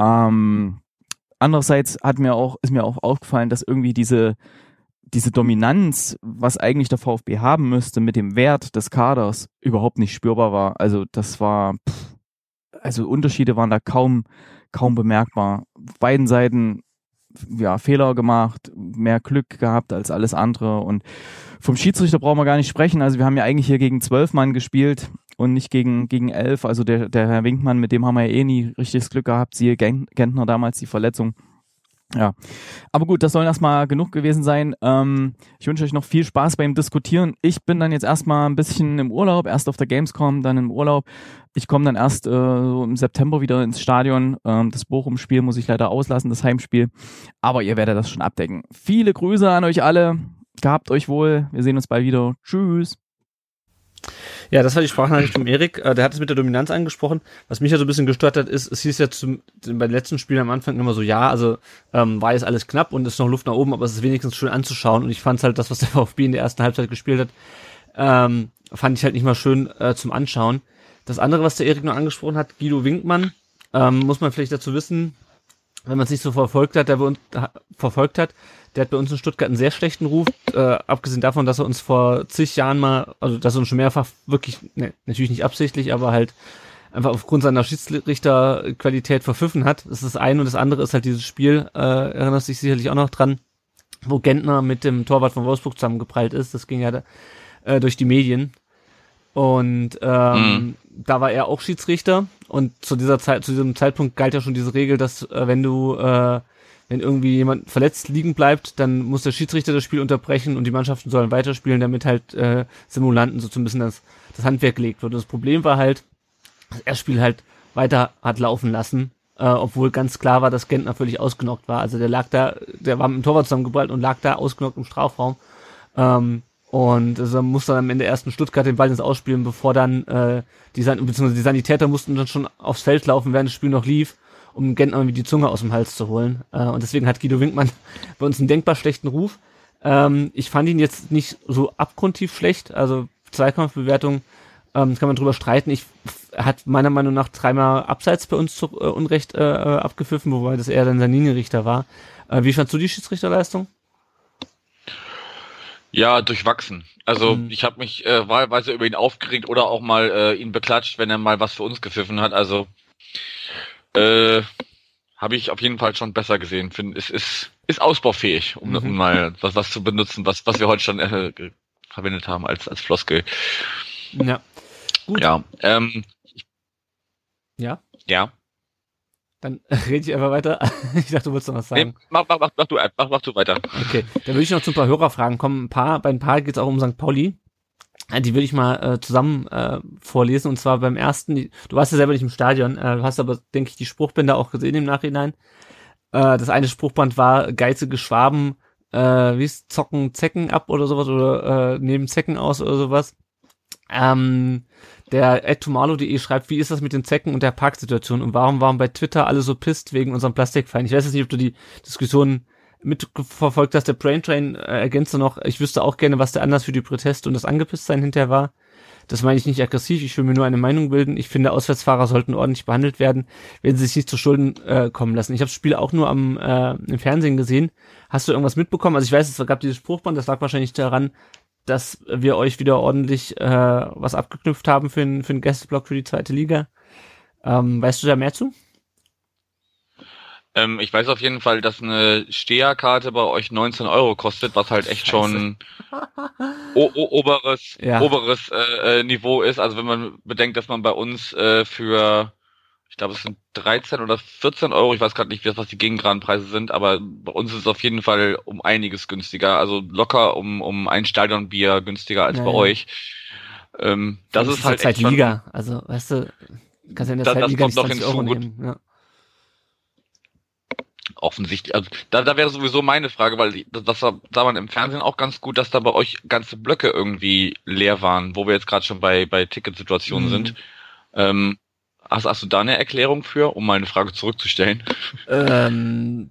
Ähm, andererseits hat mir auch, ist mir auch aufgefallen, dass irgendwie diese diese Dominanz, was eigentlich der VfB haben müsste mit dem Wert des Kaders, überhaupt nicht spürbar war. Also das war, pff, also Unterschiede waren da kaum, kaum bemerkbar. Beiden Seiten, ja, Fehler gemacht, mehr Glück gehabt als alles andere und vom Schiedsrichter brauchen wir gar nicht sprechen. Also wir haben ja eigentlich hier gegen zwölf Mann gespielt und nicht gegen, gegen elf. Also der, der Herr Winkmann, mit dem haben wir ja eh nie richtiges Glück gehabt. Siehe Gentner damals die Verletzung. Ja, aber gut, das soll erstmal genug gewesen sein. Ähm, ich wünsche euch noch viel Spaß beim Diskutieren. Ich bin dann jetzt erstmal ein bisschen im Urlaub, erst auf der Gamescom, dann im Urlaub. Ich komme dann erst äh, so im September wieder ins Stadion. Ähm, das Bochum-Spiel muss ich leider auslassen, das Heimspiel. Aber ihr werdet das schon abdecken. Viele Grüße an euch alle. Gehabt euch wohl. Wir sehen uns bald wieder. Tschüss. Ja, das war die Sprachnachricht von Erik. Äh, der hat es mit der Dominanz angesprochen. Was mich ja so ein bisschen gestört hat, ist, es hieß ja zum, bei den letzten Spielen am Anfang immer so, ja, also ähm, war jetzt alles knapp und ist noch Luft nach oben, aber es ist wenigstens schön anzuschauen. Und ich fand halt das, was der VfB in der ersten Halbzeit gespielt hat, ähm, fand ich halt nicht mal schön äh, zum Anschauen. Das andere, was der Erik noch angesprochen hat, Guido Winkmann, ähm, muss man vielleicht dazu wissen, wenn man es nicht so verfolgt hat, der bei uns verfolgt hat, der hat bei uns in Stuttgart einen sehr schlechten Ruf, äh, abgesehen davon, dass er uns vor zig Jahren mal, also dass er uns schon mehrfach wirklich, ne, natürlich nicht absichtlich, aber halt einfach aufgrund seiner Schiedsrichterqualität verpfiffen hat. Das ist das eine und das andere ist halt dieses Spiel, äh, erinnerst dich sicherlich auch noch dran, wo Gentner mit dem Torwart von Wolfsburg zusammengeprallt ist. Das ging ja äh, durch die Medien. Und ähm, mhm. da war er auch Schiedsrichter und zu dieser Zeit, zu diesem Zeitpunkt galt ja schon diese Regel, dass äh, wenn du äh, wenn irgendwie jemand verletzt liegen bleibt, dann muss der Schiedsrichter das Spiel unterbrechen und die Mannschaften sollen weiterspielen, damit halt äh, Simulanten so ein bisschen das, das Handwerk gelegt wird. Und das Problem war halt, das Spiel halt weiter hat laufen lassen, äh, obwohl ganz klar war, dass Gentner völlig ausgenockt war. Also der lag da, der war mit dem Torwart zusammengeballt und lag da ausgenockt im Strafraum. Ähm, und also musste dann am Ende ersten Stuttgart den Ball ins Ausspielen, bevor dann äh, die, San beziehungsweise die Sanitäter mussten dann schon aufs Feld laufen, während das Spiel noch lief um Gent irgendwie die Zunge aus dem Hals zu holen. Äh, und deswegen hat Guido Winkmann bei uns einen denkbar schlechten Ruf. Ähm, ich fand ihn jetzt nicht so abgrundtief schlecht. Also Zweikampfbewertung ähm, kann man drüber streiten. Ich er hat meiner Meinung nach dreimal abseits bei uns zu äh, Unrecht äh, abgepfiffen, wobei das eher dann sein Linienrichter war. Äh, wie fandst du die Schiedsrichterleistung? Ja, durchwachsen. Also mhm. ich habe mich äh, wahlweise über ihn aufgeregt oder auch mal äh, ihn beklatscht, wenn er mal was für uns gepfiffen hat. Also äh, habe ich auf jeden Fall schon besser gesehen. Finde, es ist, ist ausbaufähig, um, mhm. um mal was, was zu benutzen, was, was wir heute schon äh, verwendet haben als, als Floskel. Ja. Gut. Ja, ähm, Ja? ja. Dann rede ich einfach weiter. ich dachte, du wolltest noch was sagen. Nee, mach, mach, mach, mach, du, mach, mach du weiter. Okay, dann würde ich noch zu ein paar Hörerfragen kommen. Ein paar, bei ein paar geht es auch um St. Pauli. Die würde ich mal äh, zusammen äh, vorlesen. Und zwar beim ersten, die, du warst ja selber nicht im Stadion, äh, du hast aber, denke ich, die Spruchbänder auch gesehen im Nachhinein. Äh, das eine Spruchband war geizige Schwaben, äh, wie ist zocken Zecken ab oder sowas oder äh, nehmen Zecken aus oder sowas. Ähm, der edtomalo.de schreibt, wie ist das mit den Zecken und der Parksituation und warum waren bei Twitter alle so pisst wegen unserem Plastikfeind? Ich weiß jetzt nicht, ob du die Diskussion mitverfolgt hast. Der Brain Train äh, ergänzte noch, ich wüsste auch gerne, was der Anlass für die Proteste und das Angepisstsein hinterher war. Das meine ich nicht aggressiv, ich will mir nur eine Meinung bilden. Ich finde, Auswärtsfahrer sollten ordentlich behandelt werden, wenn sie sich nicht zu Schulden äh, kommen lassen. Ich habe das Spiel auch nur am äh, im Fernsehen gesehen. Hast du irgendwas mitbekommen? Also ich weiß, es gab dieses Spruchband, das lag wahrscheinlich daran, dass wir euch wieder ordentlich äh, was abgeknüpft haben für den für den Gästeblock für die zweite Liga. Ähm, weißt du da mehr zu? Ähm, ich weiß auf jeden Fall, dass eine Steherkarte bei euch 19 Euro kostet, was halt echt schon o o oberes, Ja. oberes äh, äh, Niveau ist. Also wenn man bedenkt, dass man bei uns äh, für, ich glaube es sind 13 oder 14 Euro, ich weiß gerade nicht, was die Gegengradenpreise sind, aber bei uns ist es auf jeden Fall um einiges günstiger. Also locker um, um ein Stadionbier günstiger als Ja, bei ja. euch. Ähm, das ist halt echt zweite schon, Liga. Also, weißt du, kannst ja in der Da- das Liga kommt nicht noch 20 hinzu, Euro nehmen. Ja. offensichtlich. Also da, da wäre sowieso meine Frage, weil das sah sah man im Fernsehen auch ganz gut, dass da bei euch ganze Blöcke irgendwie leer waren, wo wir jetzt gerade schon bei, bei Ticketsituationen Mhm. sind. Ähm, hast, hast du da eine Erklärung für, um meine Frage zurückzustellen? Ähm,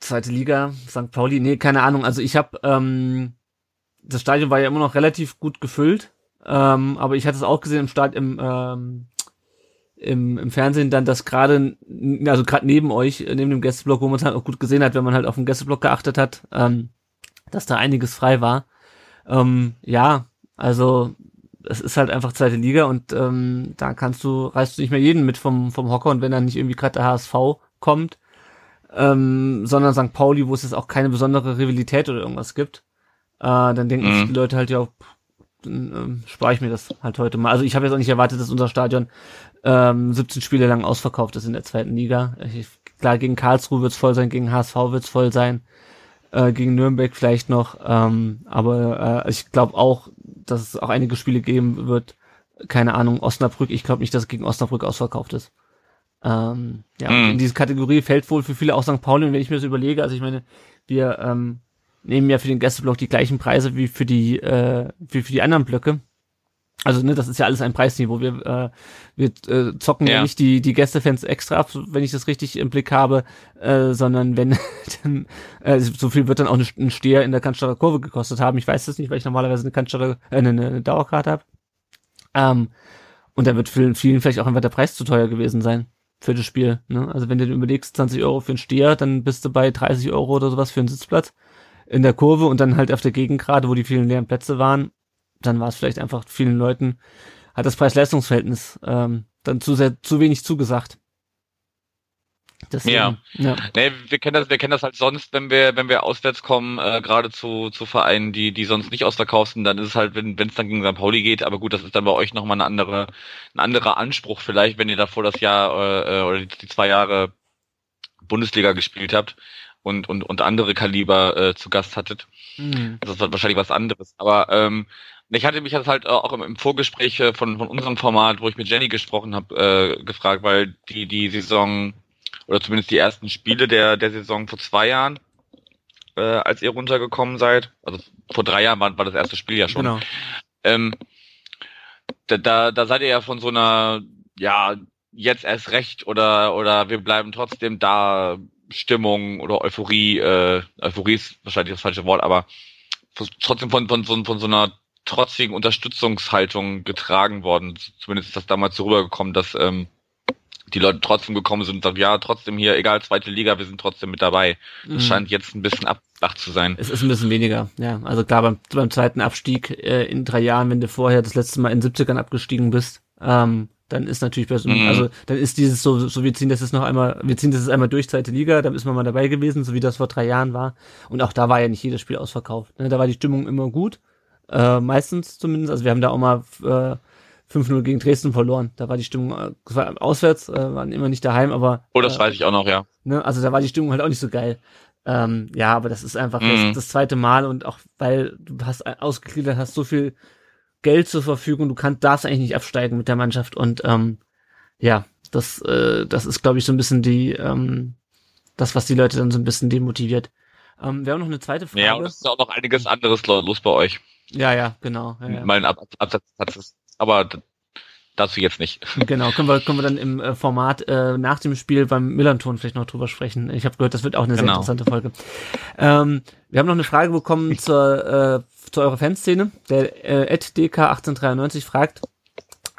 zweite Liga, St. Pauli, nee, keine Ahnung. Also ich habe, ähm, das Stadion war ja immer noch relativ gut gefüllt, ähm, aber ich hatte es auch gesehen im Stad im, ähm, im, im Fernsehen dann, dass gerade, also gerade neben euch, äh, neben dem Gästeblock, wo man es halt auch gut gesehen hat, wenn man halt auf den Gästeblock geachtet hat, ähm, dass da einiges frei war. Ähm, ja, also es ist halt einfach zweite Liga und ähm, da kannst du, reißt du nicht mehr jeden mit vom, vom Hocker und wenn dann nicht irgendwie gerade der HSV kommt, ähm, sondern St. Pauli, wo es jetzt auch keine besondere Rivalität oder irgendwas gibt, äh, dann denken Mhm. sich die Leute halt ja, pff, dann ähm, spare ich mir das halt heute mal. Also ich habe jetzt auch nicht erwartet, dass unser Stadion ähm, 17 Spiele lang ausverkauft ist in der zweiten Liga. Ich, klar, gegen Karlsruhe wird's voll sein, gegen HSV wird's voll sein, äh, gegen Nürnberg vielleicht noch, ähm, aber äh, ich glaube auch, dass es auch einige Spiele geben wird, keine Ahnung, Osnabrück, ich glaube nicht, dass es gegen Osnabrück ausverkauft ist. Ähm, ja, Mhm. in diese Kategorie fällt wohl für viele auch St. Pauli, und wenn ich mir das überlege, also ich meine, wir ähm, nehmen ja für den Gästeblock die gleichen Preise wie für die, äh, wie für die anderen Blöcke. Also, ne, das ist ja alles ein Preisniveau. Wir, äh, wir äh, zocken ja. Ja. nicht die, die Gästefans extra ab, wenn ich das richtig im Blick habe, äh, sondern wenn, dann, äh, so viel wird dann auch ein Steher in der Cannstatter Kurve gekostet haben. Ich weiß das nicht, weil ich normalerweise eine Cannstatter, äh, eine, eine Dauerkarte habe. Ähm, und da wird vielen, vielen vielleicht auch einfach der Preis zu teuer gewesen sein für das Spiel. Ne? Also wenn du dir überlegst, 20 Euro für einen Steher, dann bist du bei 30 Euro oder sowas für einen Sitzplatz in der Kurve und dann halt auf der Gegengrade, wo die vielen leeren Plätze waren, dann war es vielleicht einfach vielen Leuten, hat das Preis-Leistungs-Verhältnis ähm, dann zu sehr, zu wenig zugesagt. Deswegen, Ja. ja. Nee, wir kennen das, wir kennen das halt sonst, wenn wir, wenn wir auswärts kommen, äh, gerade zu, zu Vereinen, die, die sonst nicht ausverkauft sind, dann ist es halt, wenn es dann gegen St. Pauli geht, aber gut, das ist dann bei euch nochmal eine andere, ein anderer Anspruch vielleicht, wenn ihr davor das Jahr äh, oder die, die zwei Jahre Bundesliga gespielt habt und, und, und andere Kaliber äh, zu Gast hattet. Mhm. Das ist wahrscheinlich was anderes. Aber ähm, ich hatte mich das halt auch im, im Vorgespräch äh, von, von unserem Format, wo ich mit Jenny gesprochen habe, äh, gefragt, weil die, die Saison oder zumindest die ersten Spiele der, der Saison vor zwei Jahren, äh, als ihr runtergekommen seid, also vor drei Jahren war, war das erste Spiel ja schon. Genau. Ähm, da, da, da seid ihr ja von so einer, ja, jetzt erst recht oder, oder wir bleiben trotzdem da Stimmung oder Euphorie, äh, Euphorie ist wahrscheinlich das falsche Wort, aber trotzdem von, von, von, von so einer trotzigen Unterstützungshaltung getragen worden. Zumindest ist das damals so rübergekommen, dass ähm, die Leute trotzdem gekommen sind und sagen, ja, trotzdem hier, egal, zweite Liga, wir sind trotzdem mit dabei. Das Mhm. scheint jetzt ein bisschen abflacht zu sein. Es ist ein bisschen weniger, ja. Also klar, beim, beim zweiten Abstieg äh, in drei Jahren, wenn du vorher das letzte Mal in den 70ern abgestiegen bist, ähm, dann ist natürlich Mhm. also dann ist dieses so, so wir ziehen das jetzt noch einmal, wir ziehen das jetzt einmal durch zweite Liga, dann ist man mal dabei gewesen, so wie das vor drei Jahren war. Und auch da war ja nicht jedes Spiel ausverkauft. Ne? Da war die Stimmung immer gut, Äh, meistens zumindest. Also wir haben da auch mal äh, 5-0 gegen Dresden verloren. Da war die Stimmung, äh, das war auswärts, äh, waren immer nicht daheim, aber. Oh, das äh, weiß ich auch noch, ja. Ne, also da war die Stimmung halt auch nicht so geil. Ähm, ja, aber das ist einfach Mhm. das, das zweite Mal und auch weil du hast ausgegliedert, hast so viel Geld zur Verfügung, du kannst, darfst eigentlich nicht absteigen mit der Mannschaft und ähm, ja, das, äh, das ist, glaube ich, so ein bisschen die, ähm, das, was die Leute dann so ein bisschen demotiviert. Ähm, wir haben noch eine zweite Frage. Ja, und es ist auch noch einiges anderes lo- los bei euch. Ja, ja, genau. Ja, ja. Mal Ab Absatz, Absatz, aber d- dazu jetzt nicht. Genau, können wir, können wir dann im äh, Format äh, nach dem Spiel beim Millanton vielleicht noch drüber sprechen. Ich habe gehört, das wird auch eine sehr Genau. interessante Folge. Ähm, wir haben noch eine Frage bekommen zur, äh, zu eurer Fanszene. Der äh, DK1893 fragt,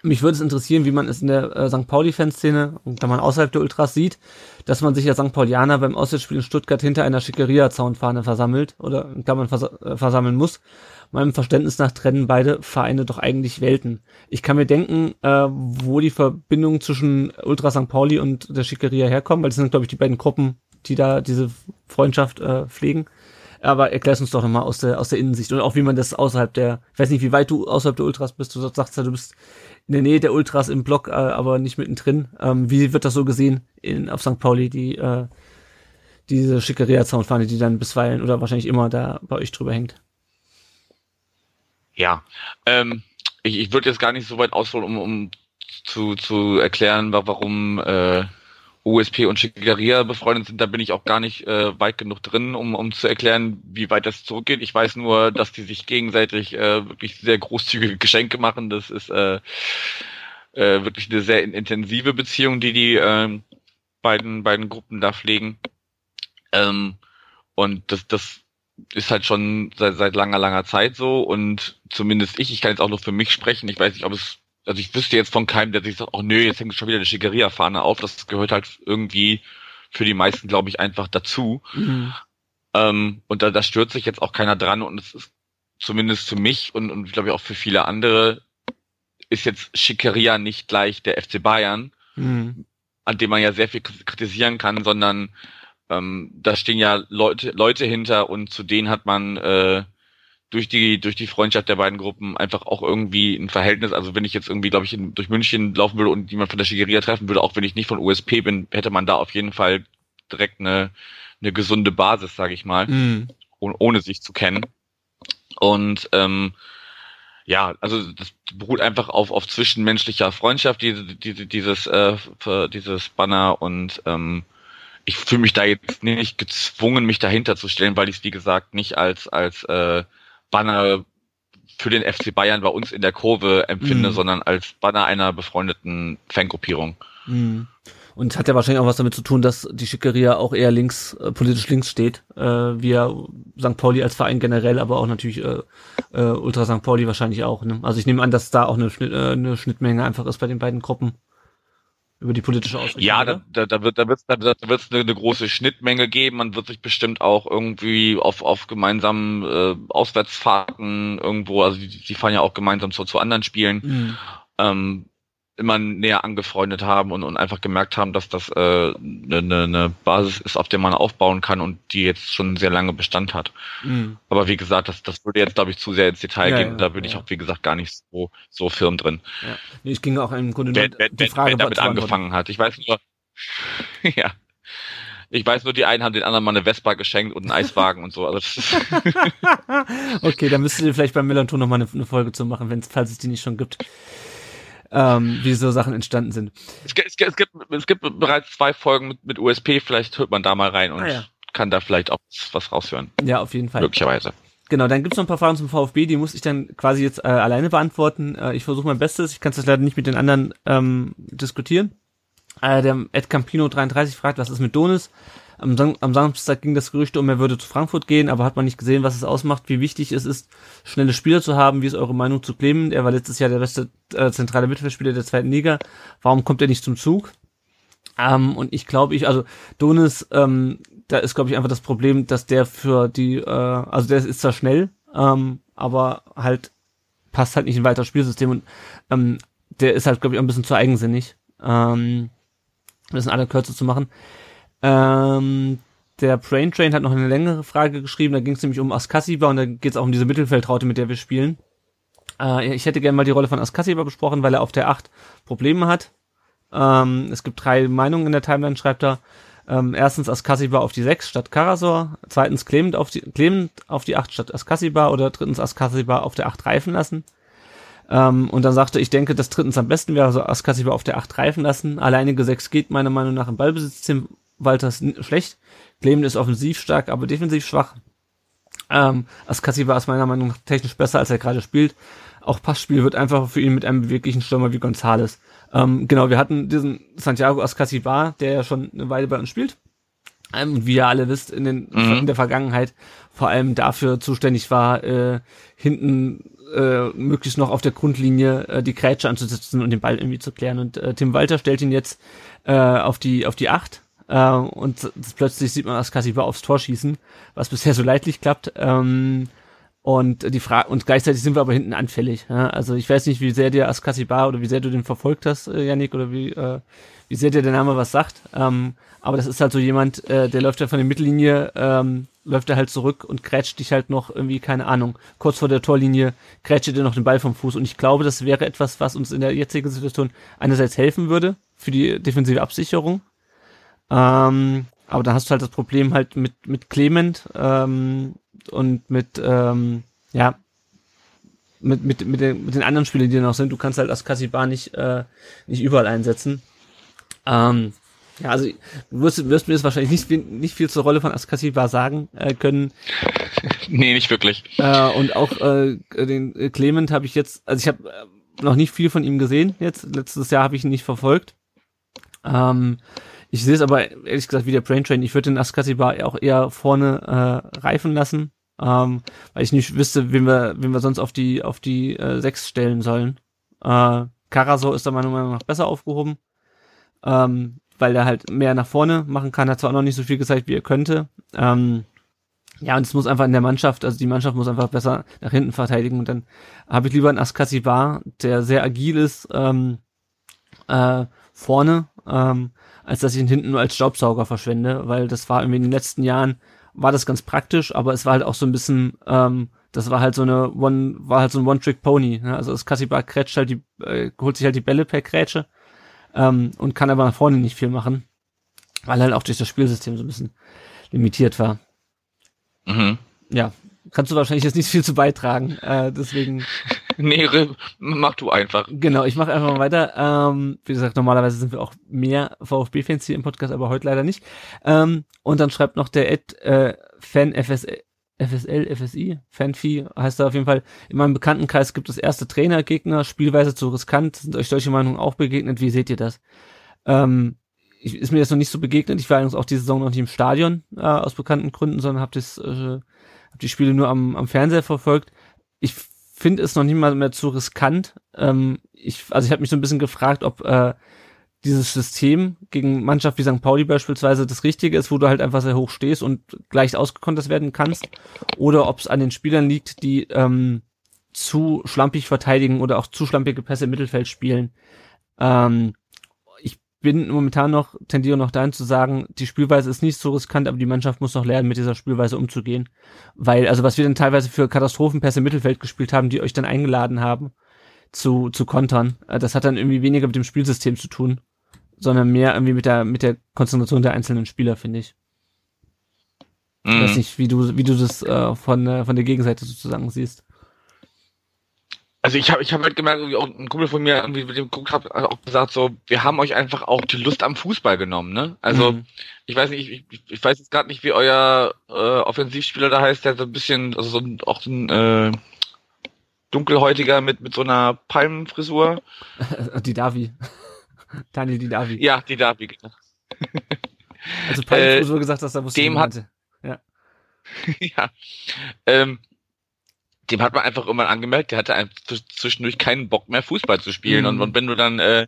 mich würde es interessieren, wie man es in der äh, St. Pauli-Fanszene, und wenn man außerhalb der Ultras sieht, dass man sich als St. Paulianer beim Auswärtsspiel in Stuttgart hinter einer Schickeria-Zaunfahne versammelt oder in Klammern vers äh, versammeln muss. Meinem Verständnis nach trennen beide Vereine doch eigentlich Welten. Ich kann mir denken, äh, wo die Verbindungen zwischen Ultra St. Pauli und der Schickeria herkommen, weil das sind, glaube ich, die beiden Gruppen, die da diese Freundschaft äh, pflegen. Aber erklär's uns doch nochmal aus der, aus der Innensicht und auch wie man das außerhalb der, ich weiß nicht, wie weit du außerhalb der Ultras bist. Du sagst ja, du bist in der Nähe der Ultras im Block, äh, aber nicht mittendrin. Ähm, wie wird das so gesehen in, auf St. Pauli, die, äh, diese Schickeria-Zaunfahne, die dann bisweilen oder wahrscheinlich immer da bei euch drüber hängt? Ja, ähm, ich, ich würde jetzt gar nicht so weit ausholen, um, um zu, zu erklären, wa- warum äh, USP und Schickeria befreundet sind. Da bin ich auch gar nicht äh, weit genug drin, um, um zu erklären, wie weit das zurückgeht. Ich weiß nur, dass die sich gegenseitig äh, wirklich sehr großzügige Geschenke machen. Das ist äh, äh, wirklich eine sehr in- intensive Beziehung, die die äh, beiden, beiden Gruppen da pflegen. Ähm, und das, das ist halt schon seit, seit langer, langer Zeit so und zumindest ich, ich kann jetzt auch nur für mich sprechen, ich weiß nicht, ob es, also ich wüsste jetzt von keinem, der sich sagt, oh nö, jetzt hängt schon wieder eine Schickeria-Fahne auf, das gehört halt irgendwie für die meisten, glaube ich, einfach dazu. Ähm, und da, da stört sich jetzt auch keiner dran und es ist zumindest für mich und, und glaube ich auch für viele andere ist jetzt Schickeria nicht gleich der FC Bayern, Mhm. an dem man ja sehr viel kritisieren kann, sondern ähm, da stehen ja Leute, Leute hinter und zu denen hat man äh, durch die durch die Freundschaft der beiden Gruppen einfach auch irgendwie ein Verhältnis. Also wenn ich jetzt irgendwie, glaube ich, in, durch München laufen würde und jemand von der Schickeria treffen würde, auch wenn ich nicht von USP bin, hätte man da auf jeden Fall direkt eine eine gesunde Basis, sage ich mal, Mhm. ohne, ohne sich zu kennen. Und ähm, ja, also das beruht einfach auf, auf zwischenmenschlicher Freundschaft, diese, diese, dieses, äh, dieses Banner und ähm, ich fühle mich da jetzt nicht gezwungen, mich dahinter zu stellen, weil ich es wie gesagt nicht als als äh, Banner für den FC Bayern bei uns in der Kurve empfinde, Mhm. sondern als Banner einer befreundeten Fangruppierung. Mhm. Und hat ja wahrscheinlich auch was damit zu tun, dass die Schickeria auch eher links, äh, politisch links steht, äh, wie ja St. Pauli als Verein generell, aber auch natürlich äh, äh, Ultra St. Pauli wahrscheinlich auch. Ne? Also ich nehme an, dass da auch eine, Schnitt, äh, eine Schnittmenge einfach ist bei den beiden Gruppen über die politische Ausrichtung. Ja, da, da, da wird da wird's, da, da wird's eine, eine große Schnittmenge geben. Man wird sich bestimmt auch irgendwie auf auf gemeinsamen äh, Auswärtsfahrten irgendwo, also die, die fahren ja auch gemeinsam zu, zu anderen Spielen, Mhm. ähm, immer näher angefreundet haben und, und einfach gemerkt haben, dass das äh, eine, eine eine Basis ist, auf der man aufbauen kann und die jetzt schon sehr lange Bestand hat. Mhm. Aber wie gesagt, das, das würde jetzt, glaube ich, zu sehr ins Detail Ja, gehen. ja, da bin ich ja. auch, wie gesagt, gar nicht so, so firm drin. Ja. Nee, ich ging auch im Grunde nur wer, wer, die wer, Frage wer damit angefangen hat. Ich weiß nur, ja. Ich weiß nur, die einen haben den anderen mal eine Vespa geschenkt und einen Eiswagen und so. Also okay, dann müsstet ihr vielleicht beim Melanton noch mal eine, eine Folge zu machen, wenn's, falls es die nicht schon gibt. Ähm, wie so Sachen entstanden sind. es, gibt, es, gibt, es, gibt, es gibt bereits zwei Folgen mit, mit USP, vielleicht hört man da mal rein und Ah, ja. kann da vielleicht auch was raushören. Ja, auf jeden Fall. Möglicherweise. Genau, dann gibt's noch ein paar Fragen zum VfB, die muss ich dann quasi jetzt äh, alleine beantworten. Äh, ich versuche mein Bestes, ich kann das leider nicht mit den anderen ähm, diskutieren. Äh, der Ed Campino 33 fragt, was ist mit Donis? Am, am Samstag ging das Gerücht um, er würde zu Frankfurt gehen, aber hat man nicht gesehen, was es ausmacht, wie wichtig es ist, schnelle Spieler zu haben. Wie ist eure Meinung zu Clement? Er war letztes Jahr der beste äh, zentrale Mittelfeldspieler der zweiten Liga. Warum kommt er nicht zum Zug? Ähm, und ich glaube, ich, also Donis, ähm, da ist, glaube ich, einfach das Problem, dass der für die, äh, also der ist zwar schnell, ähm, aber halt passt halt nicht in weiteres Spielsystem und ähm, der ist halt, glaube ich, auch ein bisschen zu eigensinnig. Ähm, das in aller Kürze zu machen. Ähm, der Brain Train hat noch eine längere Frage geschrieben, da ging es nämlich um Askasiba und da geht es auch um diese Mittelfeldraute, mit der wir spielen. Äh, ich hätte gerne mal die Rolle von Askasiba besprochen, weil er auf der 8 Probleme hat. Ähm, es gibt drei Meinungen in der Timeline, schreibt er. Ähm, erstens Askasiba auf die 6 statt Karasor, zweitens Clement auf die, Clement auf die 8 statt Askasiba oder drittens Askasiba auf der 8 reifen lassen. Ähm, und dann sagte, ich denke, das drittens am besten wäre, also Askasiba auf der 8 reifen lassen. Alleinige 6 geht meiner Meinung nach im Ballbesitz Tim Walters schlecht. Clement ist offensiv stark, aber defensiv schwach. Ähm, Askasiba ist meiner Meinung nach technisch besser, als er gerade spielt. Auch Passspiel wird einfach für ihn mit einem beweglichen Stürmer wie Gonzales. Ähm, genau, wir hatten diesen Santiago Ascasibar, der ja schon eine Weile bei uns spielt. Ähm, wie ihr alle wisst, in, den, mhm. in der Vergangenheit vor allem dafür zuständig war, äh, hinten äh, möglichst noch auf der Grundlinie äh, die Grätsche anzusetzen und den Ball irgendwie zu klären. Und äh, Tim Walter stellt ihn jetzt äh, auf die auf die Acht äh, und plötzlich sieht man Ascasibar aufs Tor schießen, was bisher so leidlich klappt. Ähm, und die Frage und gleichzeitig sind wir aber hinten anfällig. Ja? Also ich weiß nicht, wie sehr dir Askasibar oder wie sehr du den verfolgt hast, äh, Yannick, oder wie äh, wie sehr dir der Name was sagt. Ähm, aber das ist halt so jemand, äh, der läuft ja von der Mittellinie, ähm, läuft er halt zurück und grätscht dich halt noch irgendwie, keine Ahnung, kurz vor der Torlinie grätscht dir noch den Ball vom Fuß. Und ich glaube, das wäre etwas, was uns in der jetzigen Situation einerseits helfen würde für die defensive Absicherung. Ähm, aber da hast du halt das Problem halt mit, mit Clement, ähm, und mit, ähm, ja, mit, mit, mit, den, mit den anderen Spielern, die noch sind. Du kannst halt das Kassibar nicht, äh, nicht überall einsetzen. Ähm, ja, also du wirst, wirst mir jetzt wahrscheinlich nicht, viel, nicht viel zur Rolle von Askasibar sagen äh, können. Nee, nicht wirklich. Äh, und auch äh, den äh, Clement habe ich jetzt, also ich habe äh, noch nicht viel von ihm gesehen jetzt. Letztes Jahr habe ich ihn nicht verfolgt. Ähm, ich sehe es aber ehrlich gesagt wie der Brain Train. Ich würde den Askasibar auch eher vorne äh, reifen lassen, ähm, weil ich nicht wüsste, wen wir, wen wir sonst auf die auf die äh, sechs stellen sollen. Äh, Karaso ist da meiner Meinung nach besser aufgehoben, ähm, weil er halt mehr nach vorne machen kann. Hat zwar auch noch nicht so viel gezeigt, wie er könnte. Ähm, ja, und es muss einfach in der Mannschaft, also die Mannschaft muss einfach besser nach hinten verteidigen. Und dann habe ich lieber einen Askasibar, der sehr agil ist, ähm, äh, vorne, ähm, als dass ich ihn hinten nur als Staubsauger verschwende, weil das war irgendwie in den letzten Jahren, war das ganz praktisch, aber es war halt auch so ein bisschen, ähm, das war halt so eine One, war halt so ein One-Trick-Pony. Ne? Also das Kassibar krätscht halt die, äh, holt sich halt die Bälle per Krätsche ähm, und kann aber nach vorne nicht viel machen, weil halt auch durch das Spielsystem so ein bisschen limitiert war. Mhm. Ja, kannst du wahrscheinlich jetzt nicht viel zu beitragen, äh, deswegen. nee, mach du einfach. Genau, ich mache einfach mal weiter. Ähm, wie gesagt, normalerweise sind wir auch mehr VfB-Fans hier im Podcast, aber heute leider nicht. Ähm, und dann schreibt noch der Ed äh, Fan FSL, FSL, FSI, Fanfi heißt er auf jeden Fall. In meinem Bekanntenkreis gibt es erste Trainergegner, Spielweise zu riskant. Sind euch solche Meinungen auch begegnet? Wie seht ihr das? Ähm, ich, ist mir jetzt noch nicht so begegnet. Ich war übrigens auch die Saison noch nicht im Stadion äh, aus bekannten Gründen, sondern habe das äh, hab die Spiele nur am, am Fernseher verfolgt. Ich finde es noch nicht mal mehr zu riskant. Ähm, ich, also ich habe mich so ein bisschen gefragt, ob äh, dieses System gegen Mannschaft wie St. Pauli beispielsweise das Richtige ist, wo du halt einfach sehr hoch stehst und leicht ausgekontert werden kannst, oder ob es an den Spielern liegt, die ähm, zu schlampig verteidigen oder auch zu schlampige Pässe im Mittelfeld spielen. Ähm, bin momentan noch, tendiere noch dahin zu sagen, die Spielweise ist nicht so riskant, aber die Mannschaft muss noch lernen, mit dieser Spielweise umzugehen. Weil, also was wir dann teilweise für Katastrophenpässe im Mittelfeld gespielt haben, die euch dann eingeladen haben, zu, zu kontern, äh, das hat dann irgendwie weniger mit dem Spielsystem zu tun, sondern mehr irgendwie mit der, mit der Konzentration der einzelnen Spieler, finde ich. Mhm. Ich weiß nicht, wie du, wie du das äh, von, äh, von der Gegenseite sozusagen siehst. Also ich habe ich hab halt gemerkt, auch ein Kumpel von mir, irgendwie mit dem geguckt hat, auch gesagt, so, wir haben euch einfach auch die Lust am Fußball genommen, ne? Also mhm. ich weiß nicht, ich, ich, ich weiß jetzt gerade nicht, wie euer äh, Offensivspieler da heißt, der so ein bisschen, also so ein, auch so ein äh, dunkelhäutiger mit mit so einer Palmenfrisur. die Davi. Daniel die Davi. Ja, die Davi, genau. also Palmenfrisur äh, gesagt hast, da wusste dem hat, ja. ja. Ähm, dem hat man einfach immer angemerkt, der hatte zwischendurch keinen Bock mehr Fußball zu spielen. Mhm. Und, und wenn du dann äh,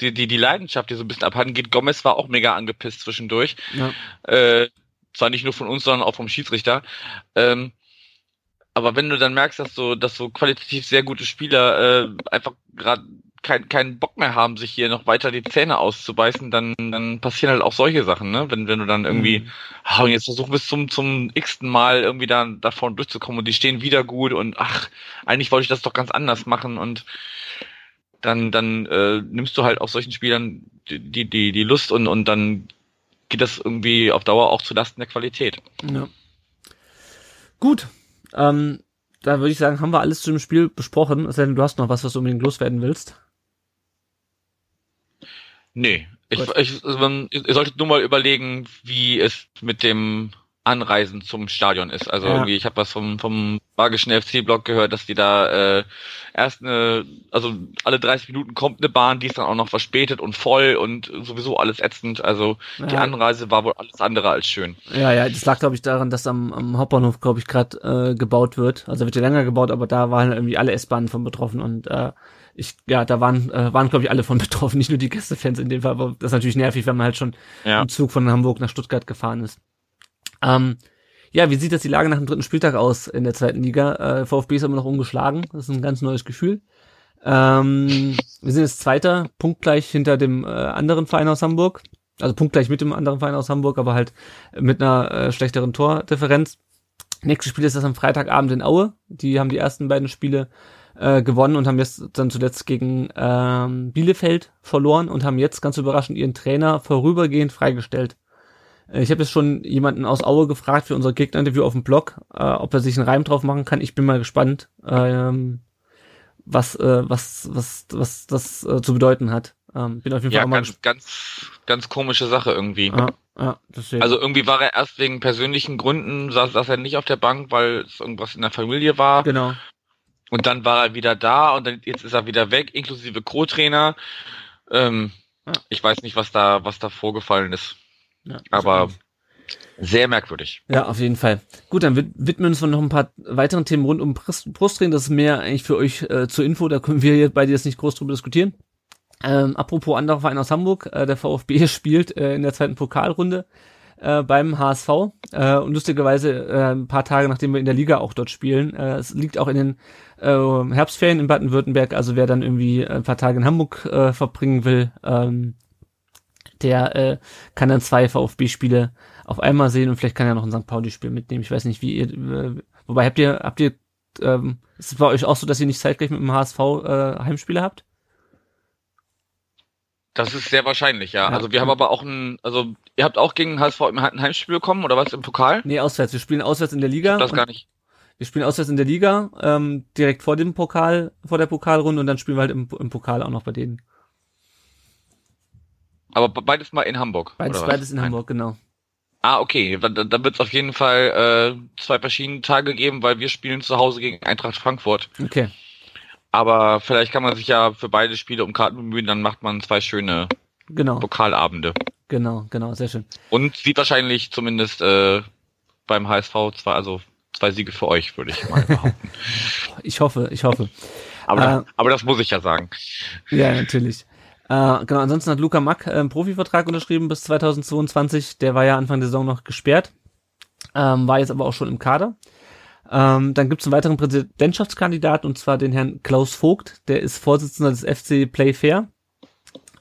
die, die, die Leidenschaft, die so ein bisschen abhanden geht, Gomez war auch mega angepisst zwischendurch. Ja. Äh, zwar nicht nur von uns, sondern auch vom Schiedsrichter. Ähm, aber wenn du dann merkst, dass so, dass so qualitativ sehr gute Spieler äh, einfach gerade keinen keinen Bock mehr haben, sich hier noch weiter die Zähne auszubeißen, dann, dann passieren halt auch solche Sachen, ne? Wenn, wenn du dann irgendwie, Mhm. ah, und jetzt versuchen bis zum, zum x-ten Mal irgendwie da davon durchzukommen und die stehen wieder gut und ach, eigentlich wollte ich das doch ganz anders machen und dann, dann äh, nimmst du halt auf solchen Spielern die, die, die, die Lust und, und dann geht das irgendwie auf Dauer auch zu Lasten der Qualität. Ja. Gut. Ähm, da würde ich sagen, haben wir alles zu dem Spiel besprochen. Es sei denn, du hast noch was, was du unbedingt loswerden willst. Nee, ich, ich, also, man- ihr solltet nur mal überlegen, wie es mit dem Anreisen zum Stadion ist. Also Ja. irgendwie, ich habe was vom vom magischen FC-Blog gehört, dass die da äh, erst eine, also alle 30 Minuten kommt eine Bahn, die ist dann auch noch verspätet und voll und sowieso alles ätzend. Also die Ja. Anreise war wohl alles andere als schön. Ja, ja, das lag, glaube ich, daran, dass am, am Hauptbahnhof, glaube ich, gerade äh, gebaut wird. Also wird ja länger gebaut, aber da waren irgendwie alle S-Bahnen von betroffen und äh, ich, ja, da waren, äh, waren, glaube ich, alle von betroffen, nicht nur die Gästefans in dem Fall, aber das ist natürlich nervig, wenn man halt schon Ja. im Zug von Hamburg nach Stuttgart gefahren ist. Ähm, ja, wie sieht das die Lage nach dem dritten Spieltag aus in der zweiten Liga? Äh, VfB ist immer noch ungeschlagen, das ist ein ganz neues Gefühl. Ähm, wir sind jetzt Zweiter, punktgleich hinter dem äh, anderen Verein aus Hamburg. Also punktgleich mit dem anderen Verein aus Hamburg, aber halt mit einer äh, schlechteren Tordifferenz. Nächstes Spiel ist das am Freitagabend in Aue. Die haben die ersten beiden Spiele äh, gewonnen und haben jetzt dann zuletzt gegen ähm, Bielefeld verloren und haben jetzt ganz überraschend ihren Trainer vorübergehend freigestellt. Äh, Ich habe jetzt schon jemanden aus Aue gefragt für unser Gegnerinterview auf dem Blog, äh, ob er sich einen Reim drauf machen kann. Ich bin mal gespannt, ähm, was, äh, was, was, was das äh, zu bedeuten hat. Ähm, bin auf jeden Fall Ja, mal ganz, ganz, ganz komische Sache irgendwie. Ja, ja. Also irgendwie war er erst wegen persönlichen Gründen, saß, saß er nicht auf der Bank, weil es irgendwas in der Familie war. genau. Und dann war er wieder da und dann, jetzt ist er wieder weg, inklusive Co-Trainer. Ähm. Ich weiß nicht, was da, was da vorgefallen ist. Ja, Aber sehr merkwürdig. Ja, auf jeden Fall. Gut, dann wid- widmen wir uns noch ein paar weiteren Themen rund um Brust- Brusttraining. Das ist mehr eigentlich für euch äh, zur Info, da können wir hier bei dir jetzt nicht groß drüber diskutieren. Ähm, apropos anderer Verein aus Hamburg, äh, der VfB spielt äh, in der zweiten Pokalrunde äh, beim HSV äh, und lustigerweise äh, ein paar Tage nachdem wir in der Liga auch dort spielen. Äh, es liegt auch in den äh, Herbstferien in Baden-Württemberg, also wer dann irgendwie ein paar Tage in Hamburg äh, verbringen will, ähm, der äh, kann dann zwei VfB-Spiele auf einmal sehen und vielleicht kann er noch ein St. Pauli-Spiel mitnehmen. Ich weiß nicht, wie ihr, äh, wobei habt ihr, habt ihr, ähm, ist es bei euch auch so, dass ihr nicht zeitgleich mit dem HSV äh, Heimspiele habt? Das ist sehr wahrscheinlich, ja. Ja. Also wir haben aber auch ein, also ihr habt auch gegen HSV im ein Heimspiel bekommen oder was im Pokal? Nee, auswärts. Wir spielen auswärts in der Liga. Das gar nicht. Wir spielen auswärts in der Liga, ähm, direkt vor dem Pokal, vor der Pokalrunde und dann spielen wir halt im, im Pokal auch noch bei denen. Aber be- beides mal in Hamburg. Beides, beides in Nein. Hamburg, genau. Ah, okay. Dann, dann wird es auf jeden Fall äh, zwei verschiedene Tage geben, weil wir spielen zu Hause gegen Eintracht Frankfurt. Okay. Aber vielleicht kann man sich ja für beide Spiele um Karten bemühen, dann macht man zwei schöne Genau, Pokalabende. genau, genau, sehr schön. Und sieht wahrscheinlich zumindest äh, beim HSV zwei, also zwei Siege für euch, würde ich mal behaupten. Ich hoffe, ich hoffe. Aber, Äh, aber das muss ich ja sagen. Ja, natürlich. Äh, genau, ansonsten hat Luca Mack äh, einen Profivertrag unterschrieben bis 2022. Der war ja Anfang der Saison noch gesperrt, ähm, war jetzt aber auch schon im Kader. Ähm, dann gibt es einen weiteren Präsidentschaftskandidaten und zwar den Herrn Klaus Vogt, der ist Vorsitzender des FC Playfair.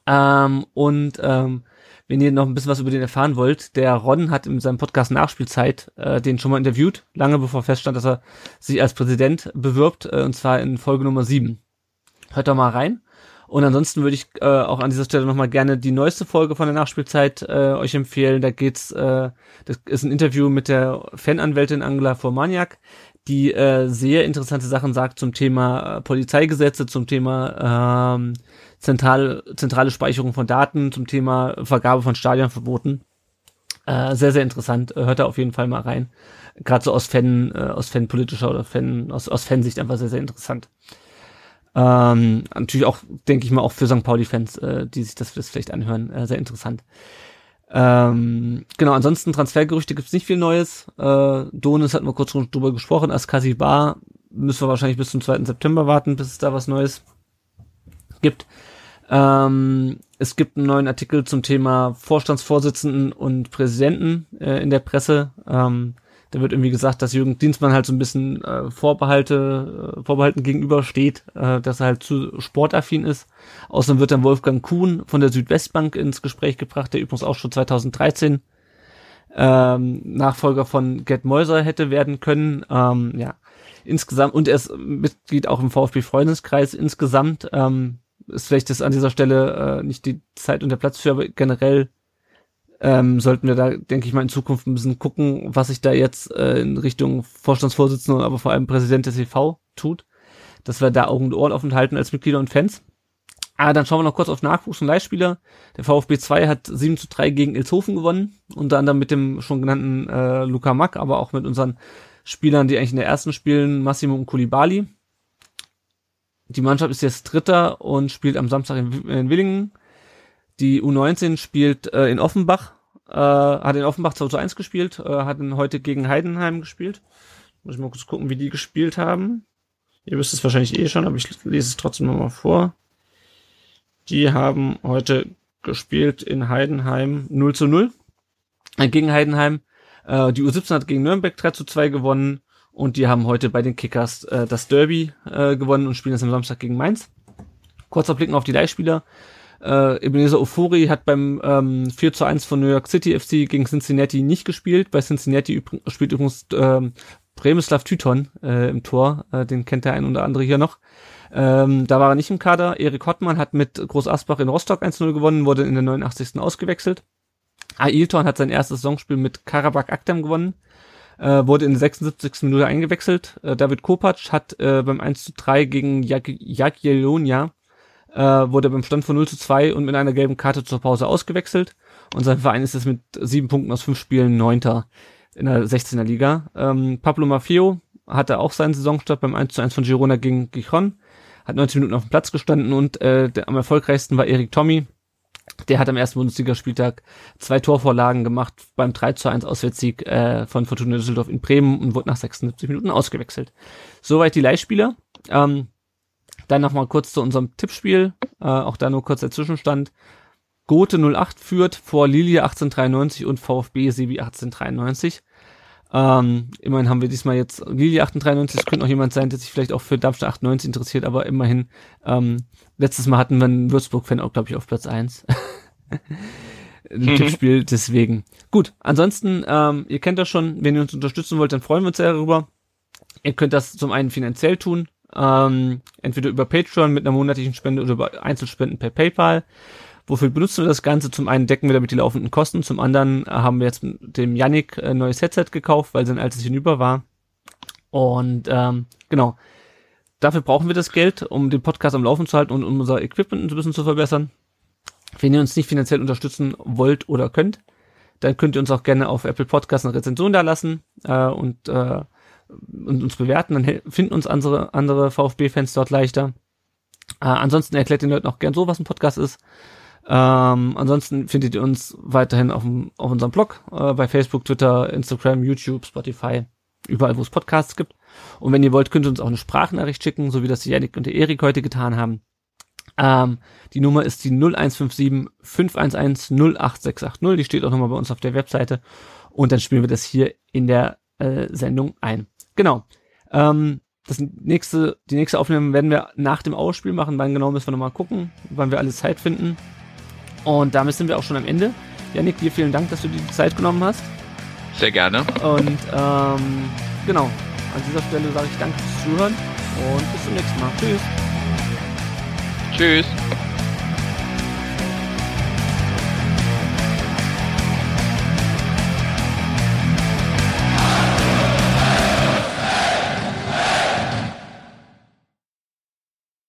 Ähm, und ähm, wenn ihr noch ein bisschen was über den erfahren wollt, der Ron hat in seinem Podcast Nachspielzeit äh, den schon mal interviewt, lange bevor feststand, dass er sich als Präsident bewirbt, äh, und zwar in Folge Nummer 7. Hört da mal rein. Und ansonsten würde ich äh, auch an dieser Stelle nochmal gerne die neueste Folge von der Nachspielzeit äh, euch empfehlen. Da geht's, äh, das ist ein Interview mit der Fananwältin Angela Formaniak, die äh, sehr interessante Sachen sagt zum Thema äh, Polizeigesetze, zum Thema ähm, zentral, zentrale Speicherung von Daten, zum Thema Vergabe von Stadionverboten. Äh, sehr, sehr interessant. Hört da auf jeden Fall mal rein. Gerade so aus Fan, äh, aus Fanpolitischer oder Fan, aus, aus Fansicht einfach sehr, sehr interessant. Ähm, natürlich auch, denke ich mal, auch für St. Pauli-Fans, äh, die sich das, das vielleicht anhören, äh, sehr interessant. Ähm, genau, ansonsten Transfergerüchte gibt's nicht viel Neues. Äh, Donis hatten wir kurz drüber gesprochen. Askasi Bar müssen wir wahrscheinlich bis zum 2. September warten, bis es da was Neues gibt. Ähm, es gibt einen neuen Artikel zum Thema Vorstandsvorsitzenden und Präsidenten äh, in der Presse. Ähm, Da wird irgendwie gesagt, dass Jürgen Dienstmann halt so ein bisschen äh, Vorbehalte, äh, vorbehalten gegenübersteht, äh, dass er halt zu sportaffin ist. Außerdem wird dann Wolfgang Kuhn von der Südwestbank ins Gespräch gebracht, der übrigens auch schon 2013 ähm, Nachfolger von Gerd Mäuser hätte werden können. Ähm, ja, insgesamt, und er ist Mitglied auch im VfB-Freundeskreis insgesamt. Ähm, ist vielleicht das an dieser Stelle äh, nicht die Zeit und der Platz für, aber generell ähm, sollten wir da, denke ich mal, in Zukunft ein bisschen gucken, was sich da jetzt äh, in Richtung Vorstandsvorsitzender, aber vor allem Präsident des EV tut, dass wir da Augen und Ohren offen halten als Mitglieder und Fans. Ah, dann schauen wir noch kurz auf Nachwuchs und Leihspieler. Der VfB 2 hat 7 zu 3 gegen Ilshofen gewonnen, unter anderem mit dem schon genannten äh, Luca Mack, aber auch mit unseren Spielern, die eigentlich in der ersten spielen, Massimo und Kulibali. Die Mannschaft ist jetzt Dritter und spielt am Samstag in, in Willingen. Die U19 spielt äh, in Offenbach, äh, hat in Offenbach 2 zu 1 gespielt, äh, hat heute gegen Heidenheim gespielt. Muss ich mal kurz gucken, wie die gespielt haben. Ihr wisst es wahrscheinlich eh schon, aber ich lese es trotzdem nochmal vor. Die haben heute gespielt in Heidenheim 0 zu 0 äh, gegen Heidenheim. Äh, die U17 hat gegen Nürnberg 3 zu 2 gewonnen und die haben heute bei den Kickers äh, das Derby äh, gewonnen und spielen jetzt am Samstag gegen Mainz. Kurzer Blick noch auf die Leihspieler. Äh, Ebenezer Ofori hat beim ähm, 4 zu 1 von New York City FC gegen Cincinnati nicht gespielt. Bei Cincinnati spielt übrigens ähm, Bremislav Tyton äh, im Tor. Äh, den kennt der ein oder andere hier noch. Ähm, da war er nicht im Kader. Erik Hottmann hat mit Groß Asbach in Rostock 1-0 gewonnen, wurde in der 89. ausgewechselt. Ailton hat sein erstes Saisonspiel mit Karabakh Akdam gewonnen, äh, wurde in der 76. Minute eingewechselt. Äh, David Kopacz hat äh, beim 1 zu 3 gegen Jag Jagiellonia äh, wurde beim Stand von 0 zu 2 und mit einer gelben Karte zur Pause ausgewechselt. Und sein Verein ist jetzt mit sieben Punkten aus fünf Spielen Neunter in der 16er Liga. Ähm, Pablo Maffeo hatte auch seinen Saisonstart beim 1 zu 1 von Girona gegen Gijon hat 90 Minuten auf dem Platz gestanden und äh, der, am erfolgreichsten war Erik Tommy. Der hat am ersten Bundesligaspieltag zwei Torvorlagen gemacht beim 3 zu 1 Auswärtssieg äh, von Fortuna Düsseldorf in Bremen und wurde nach 76 Minuten ausgewechselt. Soweit die Leihspieler. Ähm, dann nochmal kurz zu unserem Tippspiel. Äh, auch da nur kurz der Zwischenstand. Gothe 08 führt vor Lilie 1893 und VfB Sebi 1893. Ähm, immerhin haben wir diesmal jetzt Lili 1893, es könnte auch jemand sein, der sich vielleicht auch für Darmstadt 98 interessiert, aber immerhin, ähm, letztes Mal hatten wir einen Würzburg-Fan auch, glaube ich, auf Platz 1. Ein mhm. Tippspiel, deswegen. Gut, ansonsten, ähm, ihr kennt das schon, wenn ihr uns unterstützen wollt, dann freuen wir uns sehr darüber. Ihr könnt das zum einen finanziell tun, ähm, entweder über Patreon mit einer monatlichen Spende oder über Einzelspenden per PayPal. Wofür benutzen wir das Ganze? Zum einen decken wir damit die laufenden Kosten, zum anderen haben wir jetzt dem Yannick ein neues Headset gekauft, weil sein altes hinüber war. Und ähm, genau, dafür brauchen wir das Geld, um den Podcast am Laufen zu halten und um unser Equipment ein bisschen zu verbessern. Wenn ihr uns nicht finanziell unterstützen wollt oder könnt, dann könnt ihr uns auch gerne auf Apple Podcasts eine Rezension da lassen äh, und, äh, und uns bewerten. Dann finden uns andere, andere VfB-Fans dort leichter. Äh, ansonsten erklärt den Leuten auch gern so, was ein Podcast ist. Ähm, ansonsten findet ihr uns weiterhin auf, auf unserem Blog, äh, bei Facebook, Twitter, Instagram, YouTube, Spotify, überall, wo es Podcasts gibt. Und wenn ihr wollt, könnt ihr uns auch eine Sprachnachricht schicken, so wie das die Janik und der Erik heute getan haben. Ähm, die Nummer ist die 0157 511 08680. Die steht auch nochmal bei uns auf der Webseite. Und dann spielen wir das hier in der äh, Sendung ein. Genau. Ähm, das nächste, die nächste Aufnahme werden wir nach dem Ausspiel machen. Wann genau müssen wir nochmal gucken, wann wir alle Zeit finden. Und damit sind wir auch schon am Ende. Janik, dir vielen Dank, dass du dir die Zeit genommen hast. Sehr gerne. Und ähm, genau, an dieser Stelle sage ich danke fürs Zuhören und bis zum nächsten Mal. Tschüss. Tschüss.